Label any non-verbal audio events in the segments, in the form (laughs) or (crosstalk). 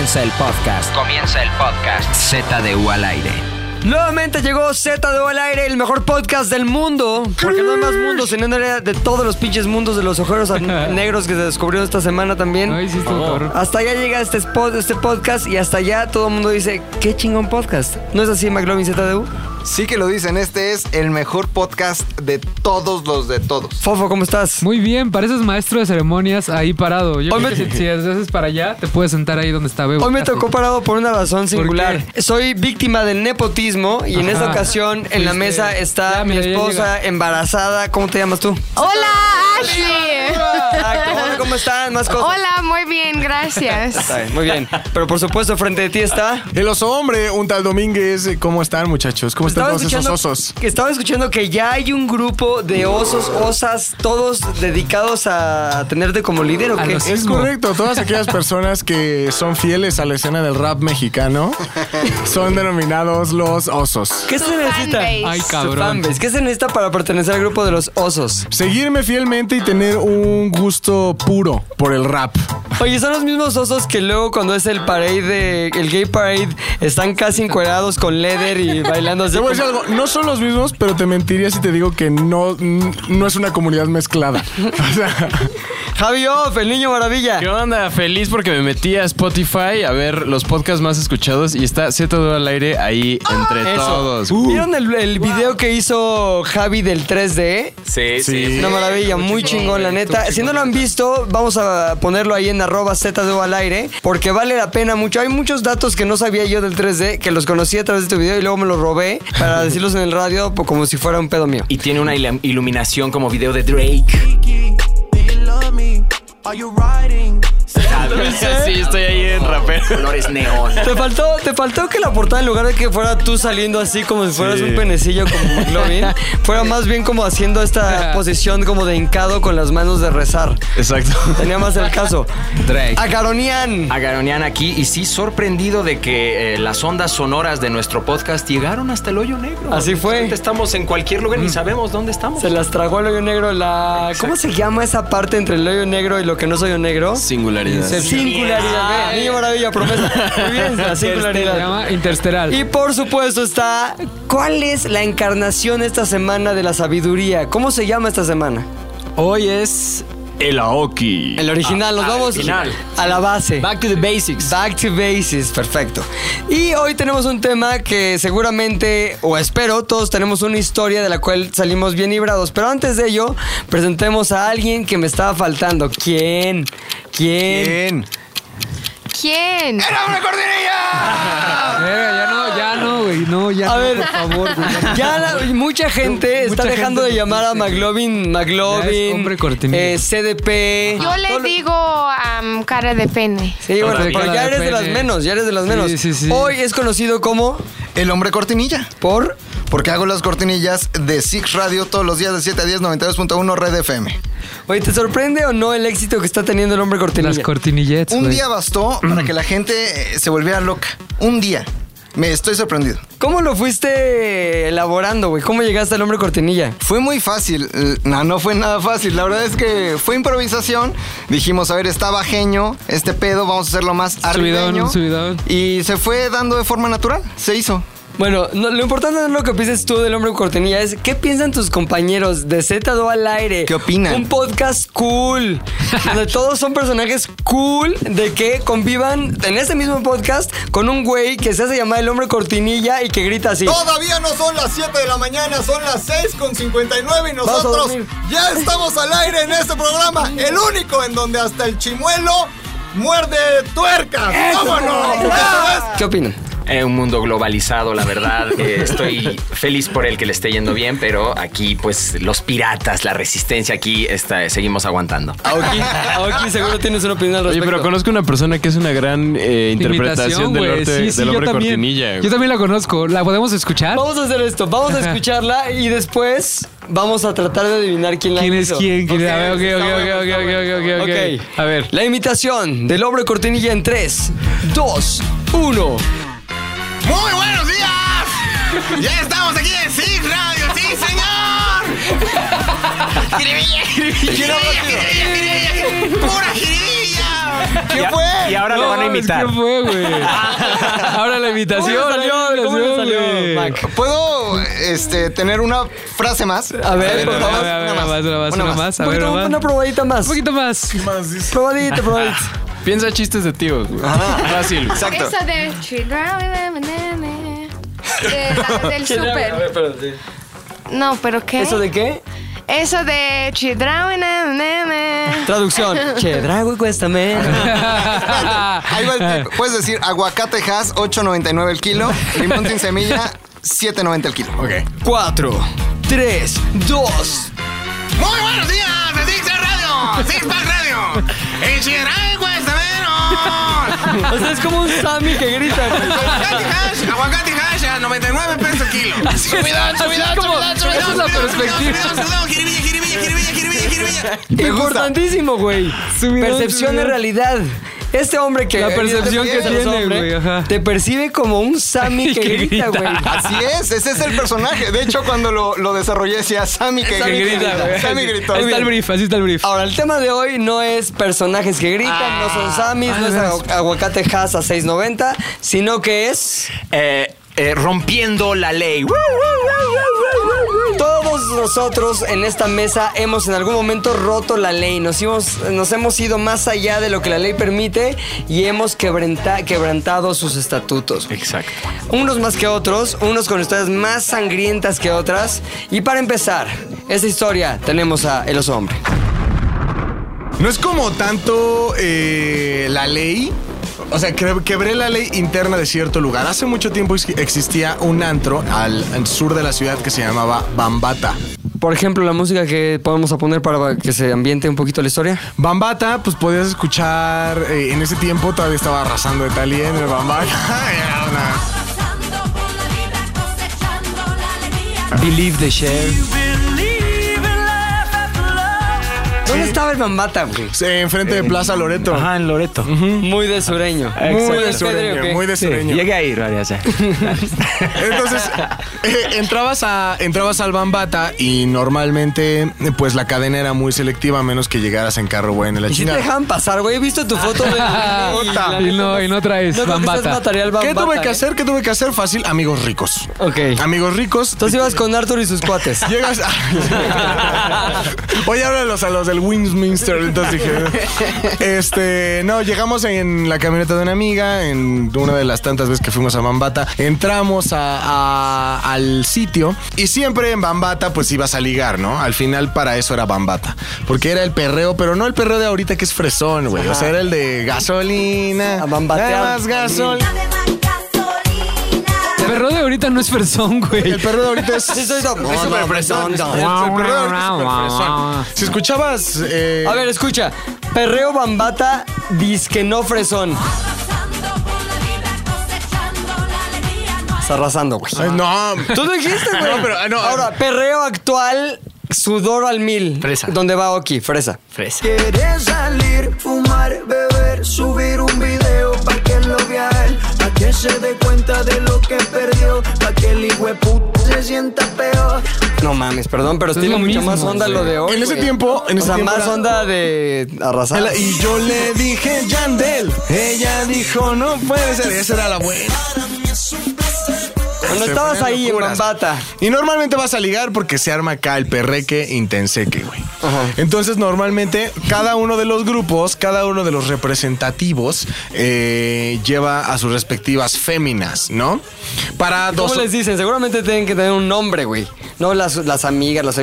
Comienza el podcast. Comienza el podcast. ZDU al aire. Nuevamente llegó ZDU al aire, el mejor podcast del mundo. Porque no hay más mundos, sino en realidad de todos los pinches mundos de los ojeros (laughs) negros que se descubrieron esta semana también. Ay, sí, estuvo cabrón. Hasta allá llega este, spot- este podcast y hasta allá todo el mundo dice, qué chingón podcast. ¿No es así, McLovin ZDU? Sí que lo dicen, este es el mejor podcast de todos los de todos. Fofo, ¿cómo estás? Muy bien, pareces maestro de ceremonias ahí parado. Yo Hoy creo me- que si, si haces para allá, te puedes sentar ahí donde está Bebo. Hoy me casi. tocó parado por una razón singular. Soy víctima del nepotismo y en esta Ajá. ocasión en la Fuiste- mesa está Ya, mi mira, ya esposa embarazada. ¿Cómo te llamas tú? Hola, Ashley. Exacto. Hola, (laughs) ¿cómo están? Más cosas. Hola, muy bien, gracias. (laughs) Está bien, muy bien. Pero por supuesto, frente de ti está. El oso hombre, un tal Domínguez. ¿Cómo están, muchachos? ¿Cómo esos osos? que estaba escuchando que ya hay un grupo de osos, osas, todos dedicados a tenerte como líder o qué? Es Sismo. correcto, todas aquellas (laughs) personas que son fieles a la escena del rap mexicano son denominados los osos. ¿Qué se necesita? Ay, cabrón. ¿Qué se necesita para pertenecer al grupo de los osos? Seguirme fielmente y tener un gusto puro por el rap. Oye, son los mismos osos que luego cuando es el parade, de, el gay parade, están casi encuerados con leather y bailando así. Te voy a decir algo, no son los mismos, pero te mentiría si te digo que no, no es una comunidad mezclada. (laughs) O sea, Javi Off, el niño maravilla. ¿Qué onda? Feliz porque me metí a Spotify a ver los podcasts más escuchados y está Z2 al aire ahí entre Eso. todos. ¿Vieron el, el video que hizo Javi del 3D? Sí, sí. Una maravilla, muy chingón, la neta. Si no lo han visto, vamos a ponerlo ahí en arroba ZDU al aire, porque vale la pena mucho. Hay muchos datos que no sabía yo del 3D, que los conocí a través de este video y luego me los robé para decirlos en el radio po- como si fuera un pedo mío. Y tiene una il- iluminación como video de Drake. Sí, estoy ahí en rapero. Colores neón. Te faltó, te faltó que la portada, en lugar de que fuera tú saliendo así como si fueras un penecillo como McLovin, (laughs) fuera más bien como haciendo esta posición como de hincado con las manos de rezar. Exacto. Tenía más el caso. Drake. Agaronian. Agaronian aquí y sí sorprendido de que eh, las ondas sonoras de nuestro podcast llegaron hasta el hoyo negro. Así fue. Estamos en cualquier lugar y sabemos dónde estamos. Se las tragó el hoyo negro. La. ¿Cómo se llama esa parte entre el hoyo negro y lo que no es hoyo negro? Singularidad. Singularidad. Ve, Niño maravilla, promesa. Muy bien, la Se singularidad. llama Interstellar. Y por supuesto está. ¿Cuál es la encarnación esta semana de la sabiduría? ¿Cómo se llama esta semana? Hoy es el Aoki. El original, nos Ah, vamos original. a la base. Back to the basics. Back to basics, perfecto. Y hoy tenemos un tema que seguramente, o espero, todos tenemos una historia de la cual salimos bien librados. Pero antes de ello, presentemos a alguien que me estaba faltando. ¿Quién? ¿Quién? Bien. ¿Quién? Verga, (laughs) ya no, ya no, güey. No, ya A no, ver, por favor, güey. Ya la- mucha gente está Mucha dejando gente de llamar a McLovin, Ya es McLovin, hombre cortinilla. eh, CDP. Yo le Todo digo am, cara de pene. Sí, bueno, Todavía. pero ya eres de las menos, ya eres de las Sí, menos. sí, sí. Hoy es conocido como El hombre cortinilla. por Porque hago las cortinillas de Six Radio todos los días de 7 a 10, 92.1 Red FM. Oye, ¿te sorprende o no el éxito que está teniendo el hombre cortinilla? Las cortinillets, Un güey. día bastó (clears throat) para que la gente eh, se volviera loca. Un día. Me estoy sorprendido. ¿Cómo lo fuiste elaborando, güey? ¿Cómo llegaste al hombre cortinilla? Fue muy fácil. No, no fue nada fácil. La verdad es que fue improvisación. Dijimos, a ver, está bajeño este pedo, vamos a hacerlo más Subidón, arribeño. subidón. Y se fue dando de forma natural. Se hizo. Bueno, no, lo importante no es lo que pienses tú del hombre cortinilla, es qué piensan tus compañeros de Z2 al aire. ¿Qué opinan? Un podcast cool, (laughs) donde todos son personajes cool de que convivan en ese mismo podcast con un güey que se hace llamar el hombre cortinilla y que grita así. Todavía no son las 7 de la mañana, son las 6 con 59 y nosotros ya estamos al aire en este programa, el único en donde hasta el chimuelo muerde tuercas. ¡Vámonos! ¿Qué opinan? Eh, un mundo globalizado, la verdad. (laughs) Eh, estoy feliz por el que le esté yendo bien, pero aquí, pues, los piratas, la resistencia aquí, está, seguimos aguantando. (laughs) Aoki, Aoki, seguro tienes una opinión al Oye, respecto. pero conozco una persona que es una gran eh, interpretación del, norte- Sí, sí, del yo hombre también. cortinilla. Yo también la conozco. ¿La podemos escuchar? Vamos a hacer esto, vamos a escucharla y después vamos a tratar de adivinar quién la ¿Quién es hizo. quién? ¿Quién? A ver, ok, ok, ok, ok, ok, ok. A ver. La imitación del hombre cortinilla en 3, 2, 1. ¡Muy buenos días! Ya estamos aquí en Six Radio, ¡sí, señor! ¡Jiribilla, jiribilla, jiribilla! ¡Pura jiribilla! ¿Qué fue? y ahora lo van a imitar. ¿Qué fue, güey? (laughs) Ahora la imitación. ¿Cómo le salió? la ¿Cómo le imitación, salió, güey. Mac? ¿Puedo este, tener una frase más? A ver, por favor. una más, más, una más, una más. más. A Un ver, poquito- una una más. probadita más. Un poquito más. Probadita, probadita. (laughs) Piensa chistes de tíos, güey. Fácil. Exacto. Eso de de la- (laughs) del súper. No, pero ¿qué? ¿Eso de qué? Eso de Traducción. (laughs) Che, drago y cuéstame. (laughs) Ahí va el. Puedes decir aguacatejas 8.99 el kilo, limón sin semilla 7.90 el kilo. Ok. 4, 3, 2. Muy buenos días, de Six Radio, Six Pack Radio. Cuesta menos. O sea, es como un Sammy que grita. Aguacate hash, aguacate hash a 99 pesos el kilo. Subidón, subidón, como- subidón, subidón, esa es la subidón, perspectiva. subidón, subidón, jiribilla, jiribilla, jiribilla, jiribilla, jiribilla. Importantísimo, güey. Subidón, Percepción de realidad. Este hombre que. La percepción que tiene, hombre, güey, ajá. Te percibe como un Sammy (laughs) que, Que grita, güey. Así es, ese es el personaje. De hecho, cuando lo, lo desarrollé decía Sammy que, Sammy que grita. grita, güey. Sammy gritó. Ahí está el brief, así está el brief. Ahora, el tema de hoy no es personajes que gritan, no son Sammys, no es agu- aguacate Hass a 6.90, sino que es. Eh, eh, rompiendo la ley. Nosotros en esta mesa hemos en algún momento roto la ley, nos hemos, nos hemos ido más allá de lo que la ley permite y hemos quebranta- quebrantado sus estatutos. Exacto. Unos más que otros, unos con historias más sangrientas que otras. Y para empezar, esta historia tenemos a El Oso Hombre. No es como tanto eh, la ley. O sea, quebré la ley interna de cierto lugar. Hace mucho tiempo ex- existía un antro al, al sur de la ciudad que se llamaba Bambata. Por ejemplo, la música que podemos poner para que se ambiente un poquito la historia. Bambata, pues podías escuchar, eh, en ese tiempo todavía estaba arrasando de Talía en el Bambata. (laughs) Era una- Believe the share. ¿Dónde estaba el Bambata, güey? Sí, enfrente de Plaza Loreto. Ajá, en Loreto. Muy de sureño. Muy de sureño, muy de sureño. Llegué a ir varias. (laughs) Entonces, eh, entrabas, a, entrabas al Bambata y normalmente, pues la cadena era muy selectiva, a menos que llegaras en carro bueno y la Y si te chingada. dejaban pasar, güey. He visto tu foto de. (laughs) Y no, y no traes No bambata. material ¿Qué tuve que ¿eh? hacer? ¿Qué tuve que hacer? Fácil, amigos ricos. Ok. Amigos ricos. Entonces ibas con Arthur y sus cuates. Llegas. (laughs) Oye, háblalos a los del Westminster. Entonces dije. Este. No, llegamos en la camioneta de una amiga. En una de las tantas veces que fuimos a Bambata. Entramos a- a- al sitio. Y siempre en Bambata, pues ibas a ligar, ¿no? Al final, para eso era Bambata. Porque era el perreo, pero no el perreo de ahorita que es fresón, güey. O sea, era el de gasolina. A bambatear. Nada más gasolina. El perro de ahorita no es persón, güey. El perreo de ahorita es. Sí, soy do- Es súper fresón. El perreo de ahorita es súper fresón. Si escuchabas. eh, A ver, escucha. Perreo Bambata, disque no fresón. Está arrasando, güey. ay, no. Tú lo dijiste, güey. (laughs) No, pero, ah, no, Ahora, perreo actual, sudor al mil. Fresa. ¿Dónde va Oki? Fresa. Fresa. Quiere salir, fumar, beber, subir un video que se dé cuenta de lo que perdió, pa' que el hijo de puta se sienta peor. No mames, perdón, pero Es tiene mismo, más onda güey. lo de hoy. En ese güey. tiempo- en o ese sea, tiempo más era- onda de arrasar. Y yo le dije Yandel. Ella dijo, no puede ser. Esa era la buena. Cuando Se estabas ahí locuras. en Bambata. Y normalmente vas a ligar porque se arma acá el perreque intenseque, güey. Entonces, normalmente, cada uno de los grupos, cada uno de los representativos, eh, lleva a sus respectivas féminas, ¿no? Para dos. ¿Cómo les dicen? Seguramente tienen que tener un nombre, güey. No las, las amigas, las,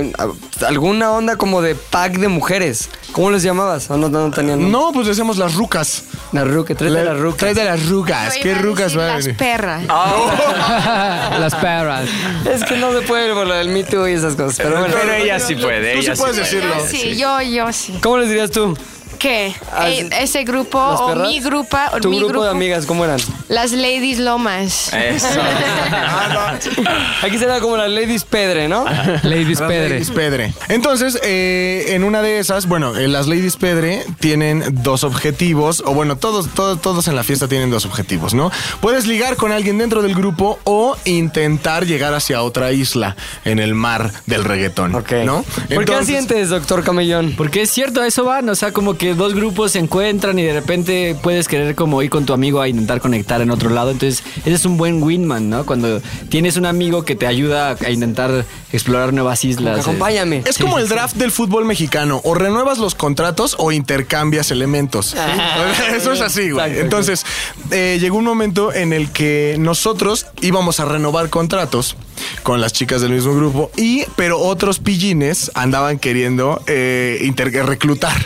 alguna onda como de pack de mujeres. ¿Cómo les llamabas? ¿O no, no tenían nombre? No, pues decimos las rucas. La ruca, tres de las rucas. Trae de las rucas. ¿Qué rucas decir van a Las perras. (laughs) Las perras. Es que no se puede por lo del Me Too y esas cosas. Pero bueno. Pero ella sí puede. Tú sí ella sí puedes puede. decirlo. Yo sí, yo, yo sí. ¿Cómo les dirías tú? ¿Qué? Ah. ¿Ese grupo ¿Las o perras? mi grupo? o ¿Tu mi grupo, de amigas cómo eran? Las Ladies Lomas. Eso. (laughs) Aquí será como las Ladies Pedre, ¿no? Ladies Las Pedre. Ladies Pedre. Entonces, eh, en una de esas, bueno, eh, las Ladies Pedre tienen dos objetivos, o bueno, todos, todos, todos en la fiesta tienen dos objetivos, ¿no? Puedes ligar con alguien dentro del grupo o intentar llegar hacia otra isla en el mar del reggaetón, Ok. ¿no? ¿Por qué Entonces- asientes, doctor Camellón? Porque es cierto, a eso van, o sea, como que dos grupos se encuentran y de repente puedes querer como ir con tu amigo a intentar conectar en otro lado, entonces ese es un buen winman, ¿no? Cuando tienes un amigo que te ayuda a intentar explorar nuevas islas. eh. Acompáñame. Es como el draft del fútbol mexicano. O renuevas los contratos o intercambias elementos. (laughs) Eso es así, güey. Entonces, eh, llegó un momento en el que nosotros íbamos a renovar contratos con las chicas del mismo grupo y pero otros pillines andaban queriendo eh, reclutar.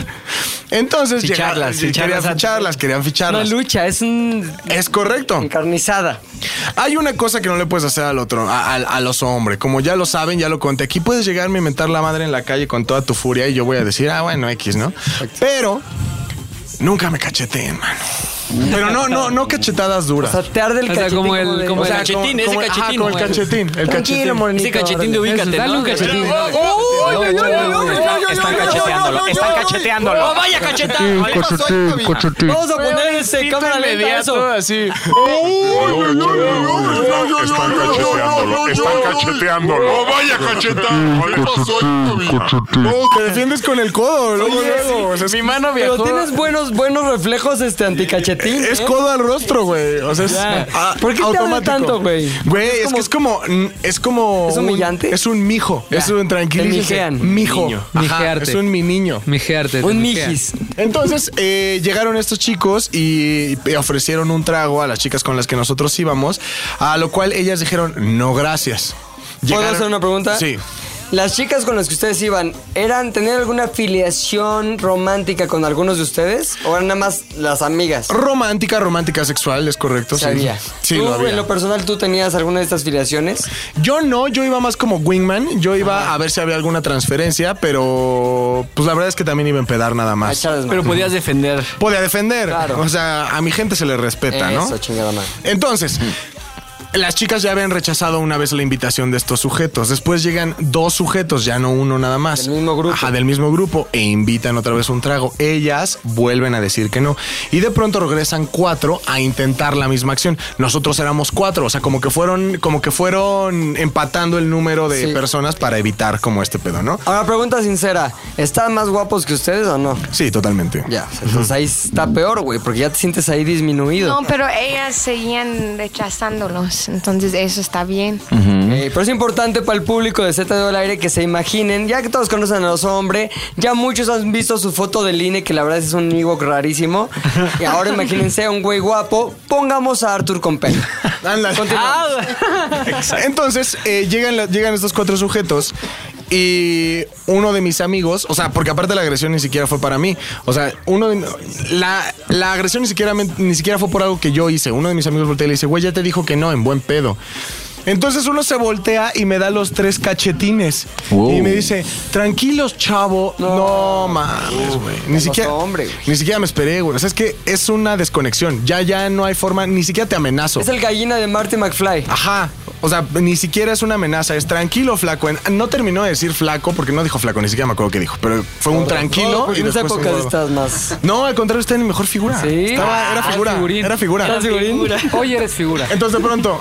Entonces Ficharlas, llegaron- ficharlas querían ficharlas, querían Una ficharlas. lucha, es un Es correcto. encarnizada. Hay una cosa que no le puedes hacer al otro, a, a- a los hombres. Como ya lo saben, ya lo conté. Aquí puedes llegarme a mentar la madre en la calle con toda tu furia y yo voy a decir, ah, bueno, X, ¿no? Pero nunca me cacheteen, mano. Pero no, no, no cachetadas O duras. sea, te arde el O sea, cachetín. como el- de- como o el sea, cachetín, ese como- ajá, cachetín, como el güey. cachetín, el Tranquilo, cachetín. morenito. Ese cachetín de órale. ubícate, Dale ¿no? un cachetín. Están cacheteándolo. Están cacheteándolo. ¡Oh, vaya cacheta! ¿Qué pasó ahí, Fabi? Vamos a poner ese cámara lenta eso. así. Están cacheteándolo, están cacheteándolo. ¡No vaya cachetada! Te defiendes con el codo, luego, luego. O sea, es, Mi mano Pero viajó. tienes buenos, buenos reflejos este es ¿eh? codo al rostro, güey. O sea, es ¿Por qué te automático. tanto, güey? Güey, Es es, como- que es como. Es como. ¿Es humillante? es un mijo. Es un tranquilícese. Te mijean. Mijo. Niño. Ajá, Mijearte. es un mi niño. Mijearte. Un mijis. Entonces eh, llegaron estos chicos y ofrecieron un trago a las chicas con las que nosotros íbamos, a lo cual ellas dijeron no gracias. ¿Puedo hacer una pregunta? Sí. Las chicas con las que ustedes iban, ¿eran tener alguna afiliación romántica con algunos de ustedes? ¿O eran nada más las amigas? Romántica, romántica sexual, es correcto. sí. Sabía. Sí, ¿Tú, lo había. en lo personal, tú tenías alguna de estas filiaciones? Yo no, yo iba más como wingman. Yo iba a ver si había alguna transferencia, pero pues la verdad es que también iba a empedar nada más. Pero podías defender. Podía defender. Claro. O sea, a mi gente se le respeta, ¿no? Eso, chingada madre. Entonces, las chicas ya habían rechazado una vez la invitación de estos sujetos. Después llegan dos sujetos, ya no uno nada más. Del mismo grupo. Ajá, del mismo grupo. E invitan otra vez un trago. Ellas vuelven a decir que no. Y de pronto regresan cuatro a intentar la misma acción. Nosotros éramos cuatro. O sea, como que fueron, como que fueron empatando el número de Sí. personas para evitar como este pedo, ¿no? Ahora, pregunta sincera. ¿Están más guapos que ustedes o no? Sí, totalmente. Ya, entonces ahí está peor, güey, porque ya te sientes ahí disminuido. No, pero ellas seguían rechazándolos. Entonces eso está bien. Eh, pero es importante para el público de Z al aire que se imaginen, ya que todos conocen a los hombres, ya muchos han visto su foto del INE, que la verdad es un Ewok rarísimo. (laughs) Y ahora imagínense a un güey guapo, pongamos a Arthur con pelo. (laughs) Entonces, eh, llegan, la- llegan estos cuatro sujetos y uno de mis amigos, o sea, porque aparte la agresión ni siquiera fue para mí, o sea, uno de, la, la agresión ni siquiera, ni siquiera fue por algo que yo hice. Uno de mis amigos voltea y le dice, güey, ya te dijo que no, en buen pedo. Entonces uno se voltea y me da los tres cachetines. Y me dice, tranquilos, chavo. No, mames, güey. Ni siquiera, hombre, güey. ni siquiera me esperé, güey. O sea, es que es una desconexión. Ya, ya no hay forma, ni siquiera te amenazo. Es el gallina de Marty McFly. Ajá. O sea, ni siquiera es una amenaza, es tranquilo, flaco. No terminó de decir flaco porque no dijo flaco, ni siquiera me acuerdo qué dijo, pero fue un tranquilo. y en esa época estás más. No, al contrario, está en mi mejor figura. Sí. Estaba- era Ah, figura. figurín. Era figura. ¿Estás figurín? Hoy eres figura. Entonces, de pronto,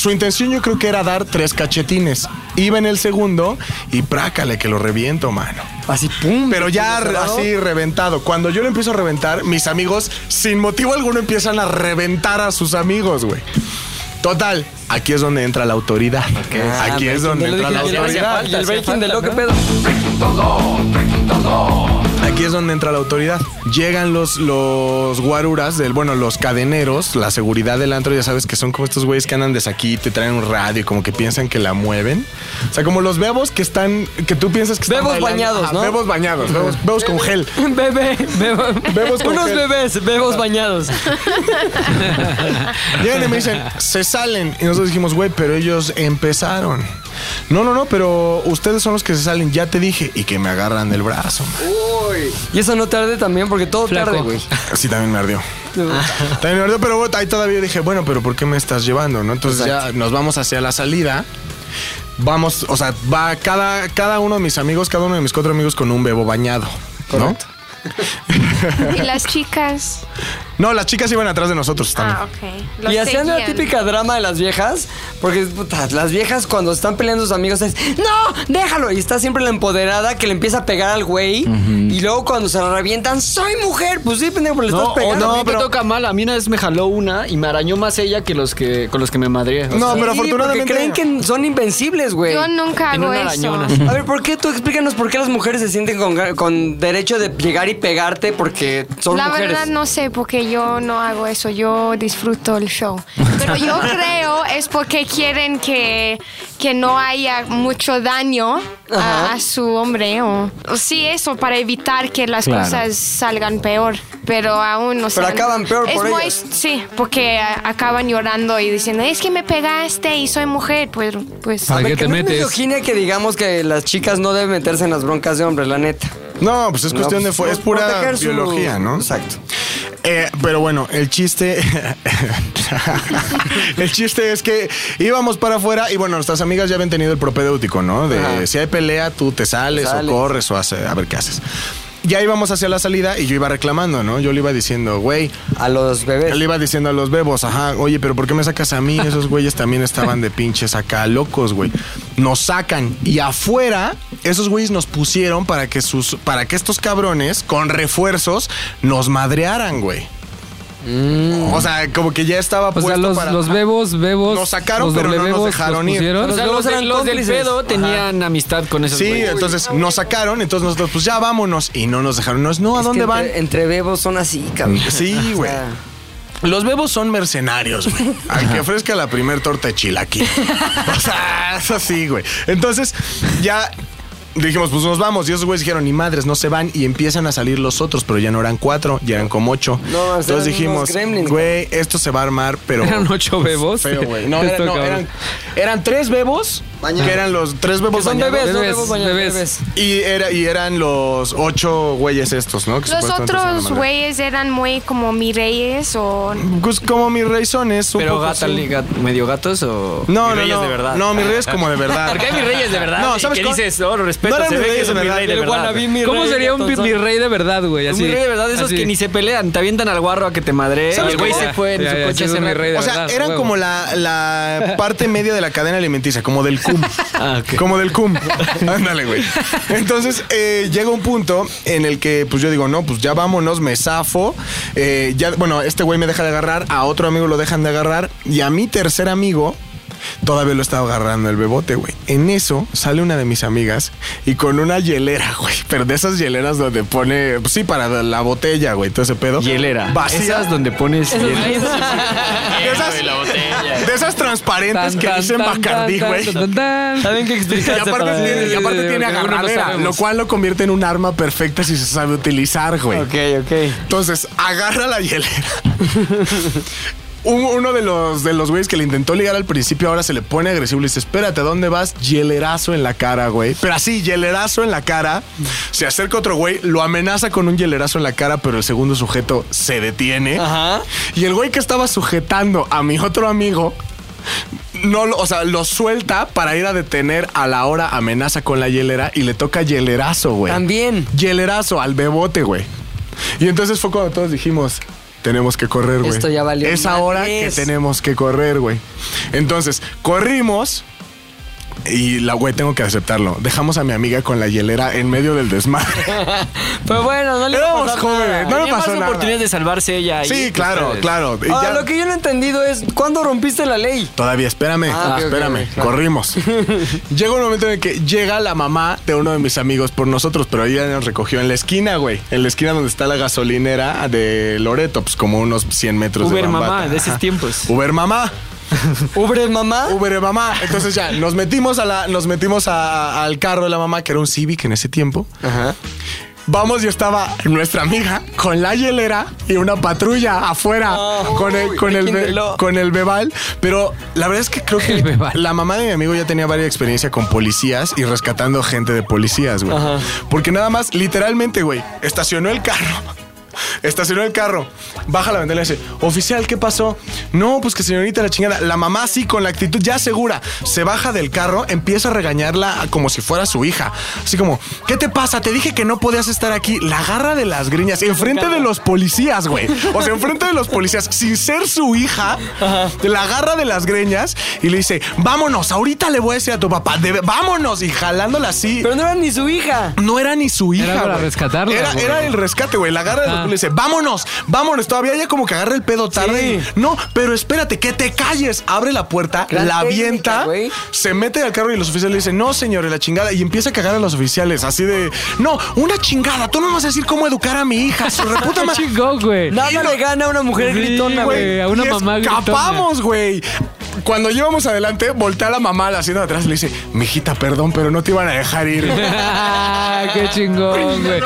su intención yo creo que era dar tres cachetines. Iba en el segundo y prácale que lo reviento, mano. Así, pum. Pero ya así reventado. Cuando yo lo empiezo a reventar, mis amigos, sin motivo alguno, empiezan a reventar a sus amigos, güey. Total, aquí es donde entra la autoridad. Ah, Aquí es breaking, donde entra la autoridad. falta, El breaking de lo que pedo. Aquí es donde entra la autoridad. Llegan los, los guaruras, del, bueno, los cadeneros, la seguridad del antro, ya sabes que son como estos güeyes que andan de saquito y traen un radio y como que piensan que la mueven. O sea, como los bebos que están, que tú piensas que están Bebos bailando. bañados, ¿no? Bebos bañados, bebos, bebos con gel. (laughs) Bebé, bebo- Bebos con Unos gel. bebés, bebos bañados. (laughs) Llegan y me dicen, se salen. Y nosotros dijimos, güey, pero ellos empezaron. No, no, no, pero ustedes son los que se salen, ya te dije. Y que me agarran del brazo. man. güey. Y eso no tarde también porque todo Flaco. tarde, güey. Sí, también me ardió. (laughs) También me ardió, pero bueno, ahí todavía dije, bueno, pero ¿por qué me estás llevando? ¿no? Entonces ya nos vamos hacia la salida. Vamos, o sea, va cada, cada uno de mis amigos, cada uno de mis cuatro amigos con un bebo bañado. ¿no? (laughs) Y las chicas. No, las chicas iban atrás de nosotros también. Ah, ok. Los y hacían la seguían. típica drama de las viejas, porque puta, las viejas cuando están peleando sus amigos es, no, déjalo. Y está siempre la empoderada que le empieza a pegar al güey. Y luego cuando se la revientan, soy mujer. Pues sí, pendejo, pero le No, estás pegando. no, me toca mal. A mí una vez me jaló una y me arañó más ella que los que con los que me madrié. O No, pero Sí, afortunadamente. Porque creen que son invencibles, güey. Yo nunca En hago una eso. A ver, ¿por qué tú explícanos por qué las mujeres se sienten con, con derecho de llegar y pegarte porque son La mujeres? verdad no sé porque yo no hago eso, yo disfruto el show. Pero yo (laughs) creo es porque quieren que, que no haya mucho daño a, a su hombre o, o sí eso para evitar que las Claro. cosas salgan peor. Pero aún no Pero acaban peor es por muy- ellas. Sí, porque a- acaban llorando y diciendo, es que me pegaste y soy mujer. Pues, pues ¿Para qué Que te no es metes? misoginia que digamos que las chicas no deben meterse en las broncas de hombres, la neta. No, pues es cuestión de. fu- Es pura Proteger su- biología, ¿no? Exacto. Eh, pero bueno, el chiste. (laughs) el chiste es que íbamos para afuera y bueno, nuestras amigas ya habían tenido el propedéutico, ¿no? De Ajá. si hay pelea, tú te sales, Te sales. o corres o hace, a ver qué haces. Ya íbamos hacia la salida y yo iba reclamando, ¿no? Yo le iba diciendo, güey, A los bebés. yo le iba diciendo a los bebos, ajá, oye, pero ¿por qué me sacas a mí? Esos güeyes también estaban de pinches acá locos, güey. Nos sacan y afuera esos güeyes nos pusieron para que sus para que estos cabrones con refuerzos nos madrearan, güey. O sea, como que ya estaba O sea, puesto los, para los bebos, bebos. Nos sacaron, los pero no nos dejaron los ir. pusieron. O sea, Los eran los del cómplices. pedo tenían amistad con esos Sí, entonces nos sacaron, entonces nosotros pues ya vámonos y no nos dejaron. Nos, no, ¿a Es dónde que van? Entre, entre bebos son así, cabrón. (laughs) Sí, O güey. sea, Los bebos son mercenarios, güey. Al que ofrezca la primer torta de chilaquil. (laughs) O sea, es así, güey. Entonces, ya dijimos, pues nos vamos. Y esos güeyes dijeron, ni madres, no se van. Y empiezan a salir los otros, pero ya no eran cuatro, ya eran como ocho. No, Entonces dijimos, güey, esto se va a armar, pero. Eran ocho bebos. Feo, güey. No, (laughs) Esto, eran, no, cabrón. eran, eran tres bebos, que eran los tres bebos son bañados. bebés, ¿no? Bebés, Bebos bañados, bebés. bebés. Y, era, y eran los ocho güeyes estos, ¿no? Que los otros güeyes eran muy como mi reyes o... Pues como mis reyes un Pero poco gata, sí. liga- medio gatos o. No, mis no, reyes no. de verdad. No, mi rey es como de verdad. (laughs) Porque hay mis reyes de verdad. No, ¿sabes que cómo? dices, oh, lo respeto, No eran se mis ve que reyes es de mi verdad, rey de el verdad. wannabe mi ¿Cómo rey, sería un Tonson? mi rey de verdad, güey? Es Así. mi rey de verdad, esos así. que ni se pelean, te avientan al guarro a que te madre. Y ¿Sabes el güey cómo? se fue en Ya, su ya, coche sí, es mi rey de O sea, verdad, eran huevo. como la, la parte media de la cadena alimenticia, como del cum. Ah. Como del cum. Ándale, güey. Entonces, eh, llega un punto en el que, pues yo digo, no, pues ya vámonos, me zafo. Eh, ya, bueno, este güey me deja de agarrar, a otro amigo lo dejan de agarrar, y a mi tercer amigo. Todavía lo estaba agarrando el bebote, güey. En eso sale una de mis amigas y con una hielera, (laughs) güey. Pero de esas hieleras donde pone, pues sí, para la botella, güey, todo ese pedo. Hielera. Vacía. Esas donde pones hielera. De esas, de esas transparentes Tan, que tan, dicen Bacardí, güey. Saben que Y explicarse aparte para... tiene, y aparte tiene porque algunos no agarradera, sabemos. lo cual lo convierte en un arma perfecta si se sabe utilizar, güey. Ok, ok. Entonces, agarra la hielera. Un- Uno de los de los güeyes que le intentó ligar al principio ahora se le pone agresivo y le dice, espérate, ¿a dónde vas? Hielerazo en la cara, güey. Pero así, hielerazo en la cara. Se acerca otro güey, lo amenaza con un hielerazo en la cara, pero el segundo sujeto se detiene. Ajá. Y el güey que estaba sujetando a mi otro amigo, no, lo- o sea, lo suelta para ir a detener a la hora amenaza con la hielera y le toca hielerazo, güey. También. Hielerazo al bebote, güey. Y entonces fue cuando todos dijimos, tenemos que correr, güey. Esto ya valió Es ahora que tenemos que correr, güey. Entonces, corrimos. Y la güey, tengo que aceptarlo. Dejamos a mi amiga con la hielera en medio del desmadre. (laughs) Pero bueno, no le Éramos jóvenes, no le Tenía más pasó nada. oportunidades de salvarse ella. Sí, y claro, ustedes. claro. Y Ahora, ya- lo que yo no he entendido es, ¿cuándo rompiste la ley? Todavía, espérame, Ah, ok, ok, espérame, ok, claro. corrimos. (laughs) llega un momento en el que llega la mamá de uno de mis amigos por nosotros, pero ella nos recogió en la esquina, güey. En la esquina donde está la gasolinera de Loreto, pues como unos 100 metros Uber de Bambata. mamá, de esos Ajá. tiempos. Uber mamá. ¿Uber mamá? Uber mamá. Entonces ya, nos metimos a la, nos metimos a- al carro de la mamá, que era un Civic en ese tiempo. Ajá. Vamos y estaba nuestra amiga con la hielera y una patrulla afuera con el, con el, be- con el bebal. Pero la verdad es que creo que la mamá de mi amigo ya tenía varias experiencia con policías y rescatando gente de policías, güey. Porque nada más, literalmente, güey, estacionó el carro. Estacionó el carro, baja la ventana y le dice, oficial, ¿qué pasó? No, pues que señorita la chingada. La mamá sí, con la actitud ya segura, se baja del carro, empieza a regañarla como si fuera su hija. Así como, ¿qué te pasa? Te dije que no podías estar aquí. La agarra de las griñas, enfrente de los policías, güey. O sea, enfrente de los policías, sin ser su hija, la agarra de las greñas y le dice, vámonos, ahorita le voy a decir a tu papá, de- vámonos, y jalándola así. Pero no era ni su hija. No era ni su hija. Era para rescatarla, Era, el rescate, güey. La agarra de le dice, vámonos, vámonos. Todavía ella como que agarra el pedo tarde. Sí. No, pero espérate, que te calles. Abre la puerta, Gran la avienta, se mete al carro y los oficiales le dicen, no, señor, y la chingada. Y empieza a cagar a los oficiales, así de, no, una chingada. Tú no me vas a decir cómo educar a mi hija. Su (laughs) reputa Qué madre. chingón, güey. Nada le gana a una mujer Sí, gritona, güey. a una y mamá escapamos, güey. Cuando llevamos adelante, voltea a la mamá a la de atrás y le dice, mijita, perdón, pero no te iban a dejar ir. (laughs) Qué chingón, güey.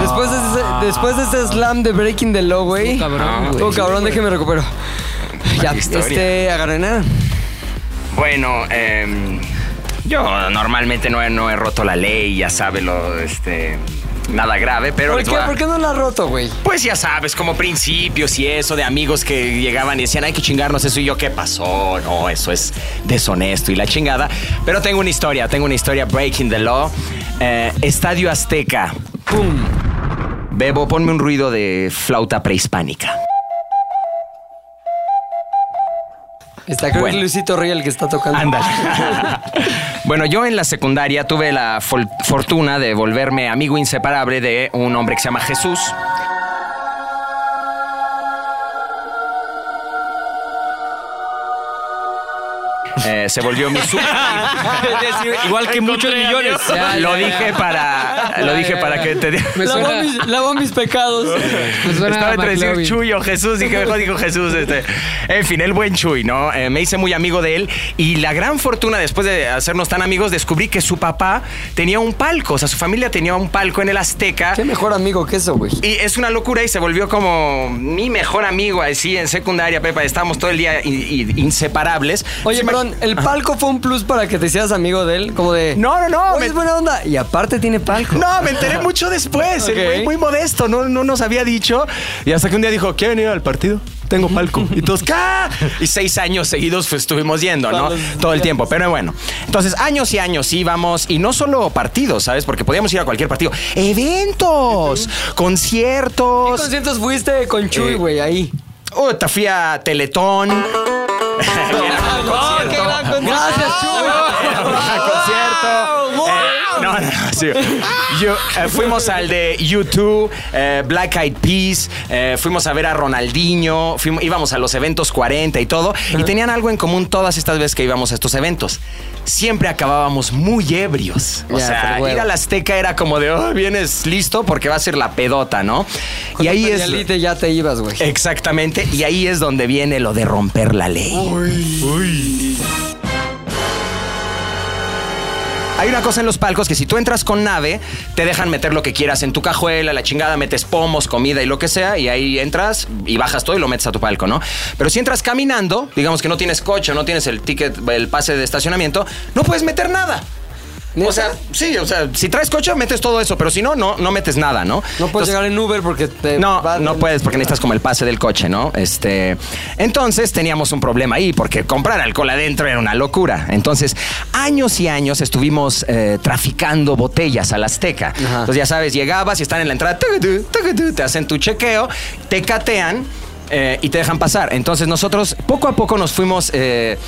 Después de, ese, después de ese slam de Breaking the Law, güey. cabrón, güey. Oh, cabrón, déjeme recupero. Ya, este, agarré nada. Bueno, em, yo normalmente no he, no he roto la ley, ya sabe lo, este, nada grave, pero ¿Por qué, a- ¿Por qué no la has roto, güey? Pues ya sabes, como principios y eso de amigos que llegaban y decían, hay que chingarnos eso y yo, ¿qué pasó? No, eso es deshonesto y la chingada. Pero tengo una historia, tengo una historia, Breaking the Law. Eh, Estadio Azteca. ¡Pum! Bebo, ponme un ruido de flauta prehispánica. Está creo Bueno. que Luisito Rey el que está tocando. Ándale. (laughs) bueno, yo en la secundaria tuve la fortuna de volverme amigo inseparable de un hombre que se llama Jesús. Eh, se volvió mi super (laughs) Igual que muchos millones. Ya, lo ya, dije ya. para lo dije para que te Me Lavó suena, mis, lavó mis pecados. me suena Estaba entre decir. Chuy o Jesús, dije mejor dijo Jesús. Este. En fin, el buen Chuy, ¿no? Eh, me hice muy amigo de él y la gran fortuna después de hacernos tan amigos descubrí que su papá tenía un palco, o sea, su familia tenía un palco en el Azteca. Qué mejor amigo que eso, güey. Y es una locura y se volvió como mi mejor amigo así en secundaria, Pepa. Estábamos todo el día inseparables. Oye, Pues, perdón, ¿el palco fue un plus para que te hicieras amigo de él? Como de... No, no, no. Me- es buena onda. Y aparte tiene palco. No, me enteré mucho después. el güey muy modesto, no, no nos había dicho. Y hasta que un día dijo, ¿quieren ir al partido? Tengo palco. Y todos, ¿qué? Y seis años seguidos pues, estuvimos yendo, ¿no? Todo el tiempo. Pero bueno. Entonces, años y años íbamos. Y no solo partidos, ¿sabes? Porque podíamos ir a cualquier partido. Eventos, ¿Qué conciertos. conciertos fuiste con Chuy, Eh, güey, ahí? Oh, te fui a Teletón. ¡Oh, (laughs) qué gran concierto! ¡Gracias, Chuy! concierto. No, (laughs) no, no, sí. Yo, eh, fuimos al de YouTube, eh, Black Eyed Peas, eh, fuimos a ver a Ronaldinho, fuimos- íbamos a los eventos 40 y todo, y tenían algo en común todas estas veces que íbamos a estos eventos. Siempre acabábamos muy ebrios. O sea, ir a la Azteca era como de, oh, vienes listo porque va a ser la pedota, ¿no? Y ahí es... Ya te ibas, güey. Exactamente, y ahí es donde viene lo de romper la ley. Hay una cosa en los palcos que si tú entras con nave, te dejan meter lo que quieras en tu cajuela, la chingada, metes pomos, comida y lo que sea, y ahí entras y bajas todo y lo metes a tu palco, ¿no? Pero si entras caminando, digamos que no tienes coche, no tienes el ticket, el pase de estacionamiento, no puedes meter nada. O sea, sí, o sea, si traes coche, metes todo eso, pero si no, no, no metes nada, ¿no? No puedes Entonces- llegar en Uber porque te no, no puedes porque necesitas como el pase del coche, ¿no? Este, entonces teníamos un problema ahí porque comprar alcohol adentro era una locura. Entonces, años y años estuvimos eh, traficando botellas a la Azteca. Entonces, ya sabes, llegabas y están en la entrada, te hacen tu chequeo, te catean eh, y te dejan pasar. Entonces, nosotros poco a poco nos fuimos... eh,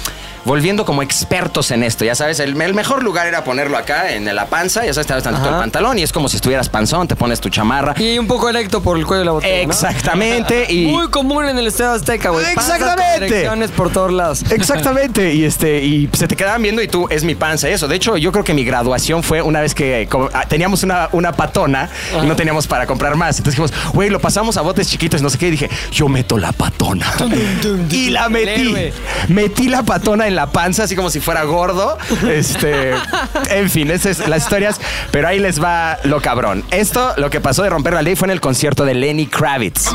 Volviendo como expertos en esto, ya sabes, el, el mejor lugar era ponerlo acá en la panza, ya sabes, te tantito el Ajá. pantalón y es como si estuvieras panzón, te pones tu chamarra. Y un poco erecto por el cuello de la botella, ¿no? Exactamente. (laughs) Y Muy común en el Estadio Azteca, güey. Exactamente. por todos lados. (laughs) Exactamente, y este, y se te quedaban viendo y tú, es mi panza, eso. De hecho, yo creo que mi graduación fue una vez que como, ah, teníamos una, una patona y no teníamos para comprar más. Entonces dijimos, güey, lo pasamos a botes chiquitos, no sé qué, y dije, yo meto la patona. (laughs) y la metí. Metí la patona en la panza, así como si fuera gordo. Este, en fin, esas son las historias, pero ahí les va lo cabrón. Esto, lo que pasó de romper la ley fue en el concierto de Lenny Kravitz.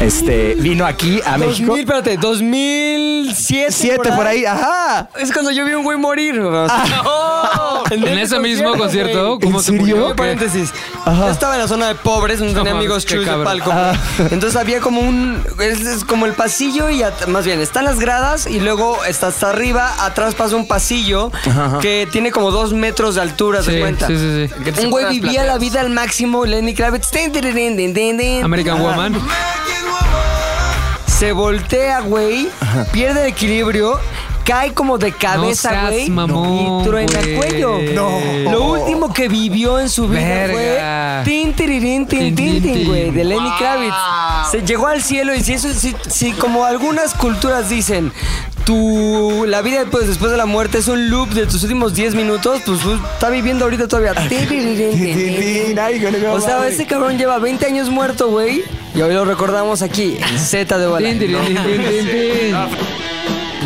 Este, vino aquí a México. 2000, espérate, 2007. Siete por ahí, ajá. Es cuando yo vi a un güey morir. o sea, Ah. (laughs) En ese mismo concierto, güey. ¿cómo ¿En se serio? murió? Yo, paréntesis. Yo estaba en la zona de pobres, donde tenía No, amigos qué chus de cabrón. palco. Entonces había como un. Es, es como el pasillo y at- más bien están las gradas y luego está hasta arriba. Atrás pasa un pasillo que tiene como dos metros de altura, ¿se Sí, cuenta? sí, sí, sí. Que te Un güey vivía la vida al máximo, Lenny Kravitz. tin, tin, tin, tin, tin, tin. American. Woman. Se voltea, güey, pierde el equilibrio, cae como de cabeza, güey, mamón, y truena el cuello. No. Lo último que vivió en su vida Verga. fue tin, tirirín, tin, Tin, tin, tin, tin, güey, de Lenny Kravitz. Se llegó al cielo y si eso, si, si como algunas culturas dicen, tu, la vida después, después de la muerte es un loop de tus últimos 10 minutos, pues tú está viviendo ahorita todavía. Tirirín, tin, tin. O sea, ese cabrón lleva 20 años muerto, güey. Y hoy lo recordamos aquí, en Z de Bala.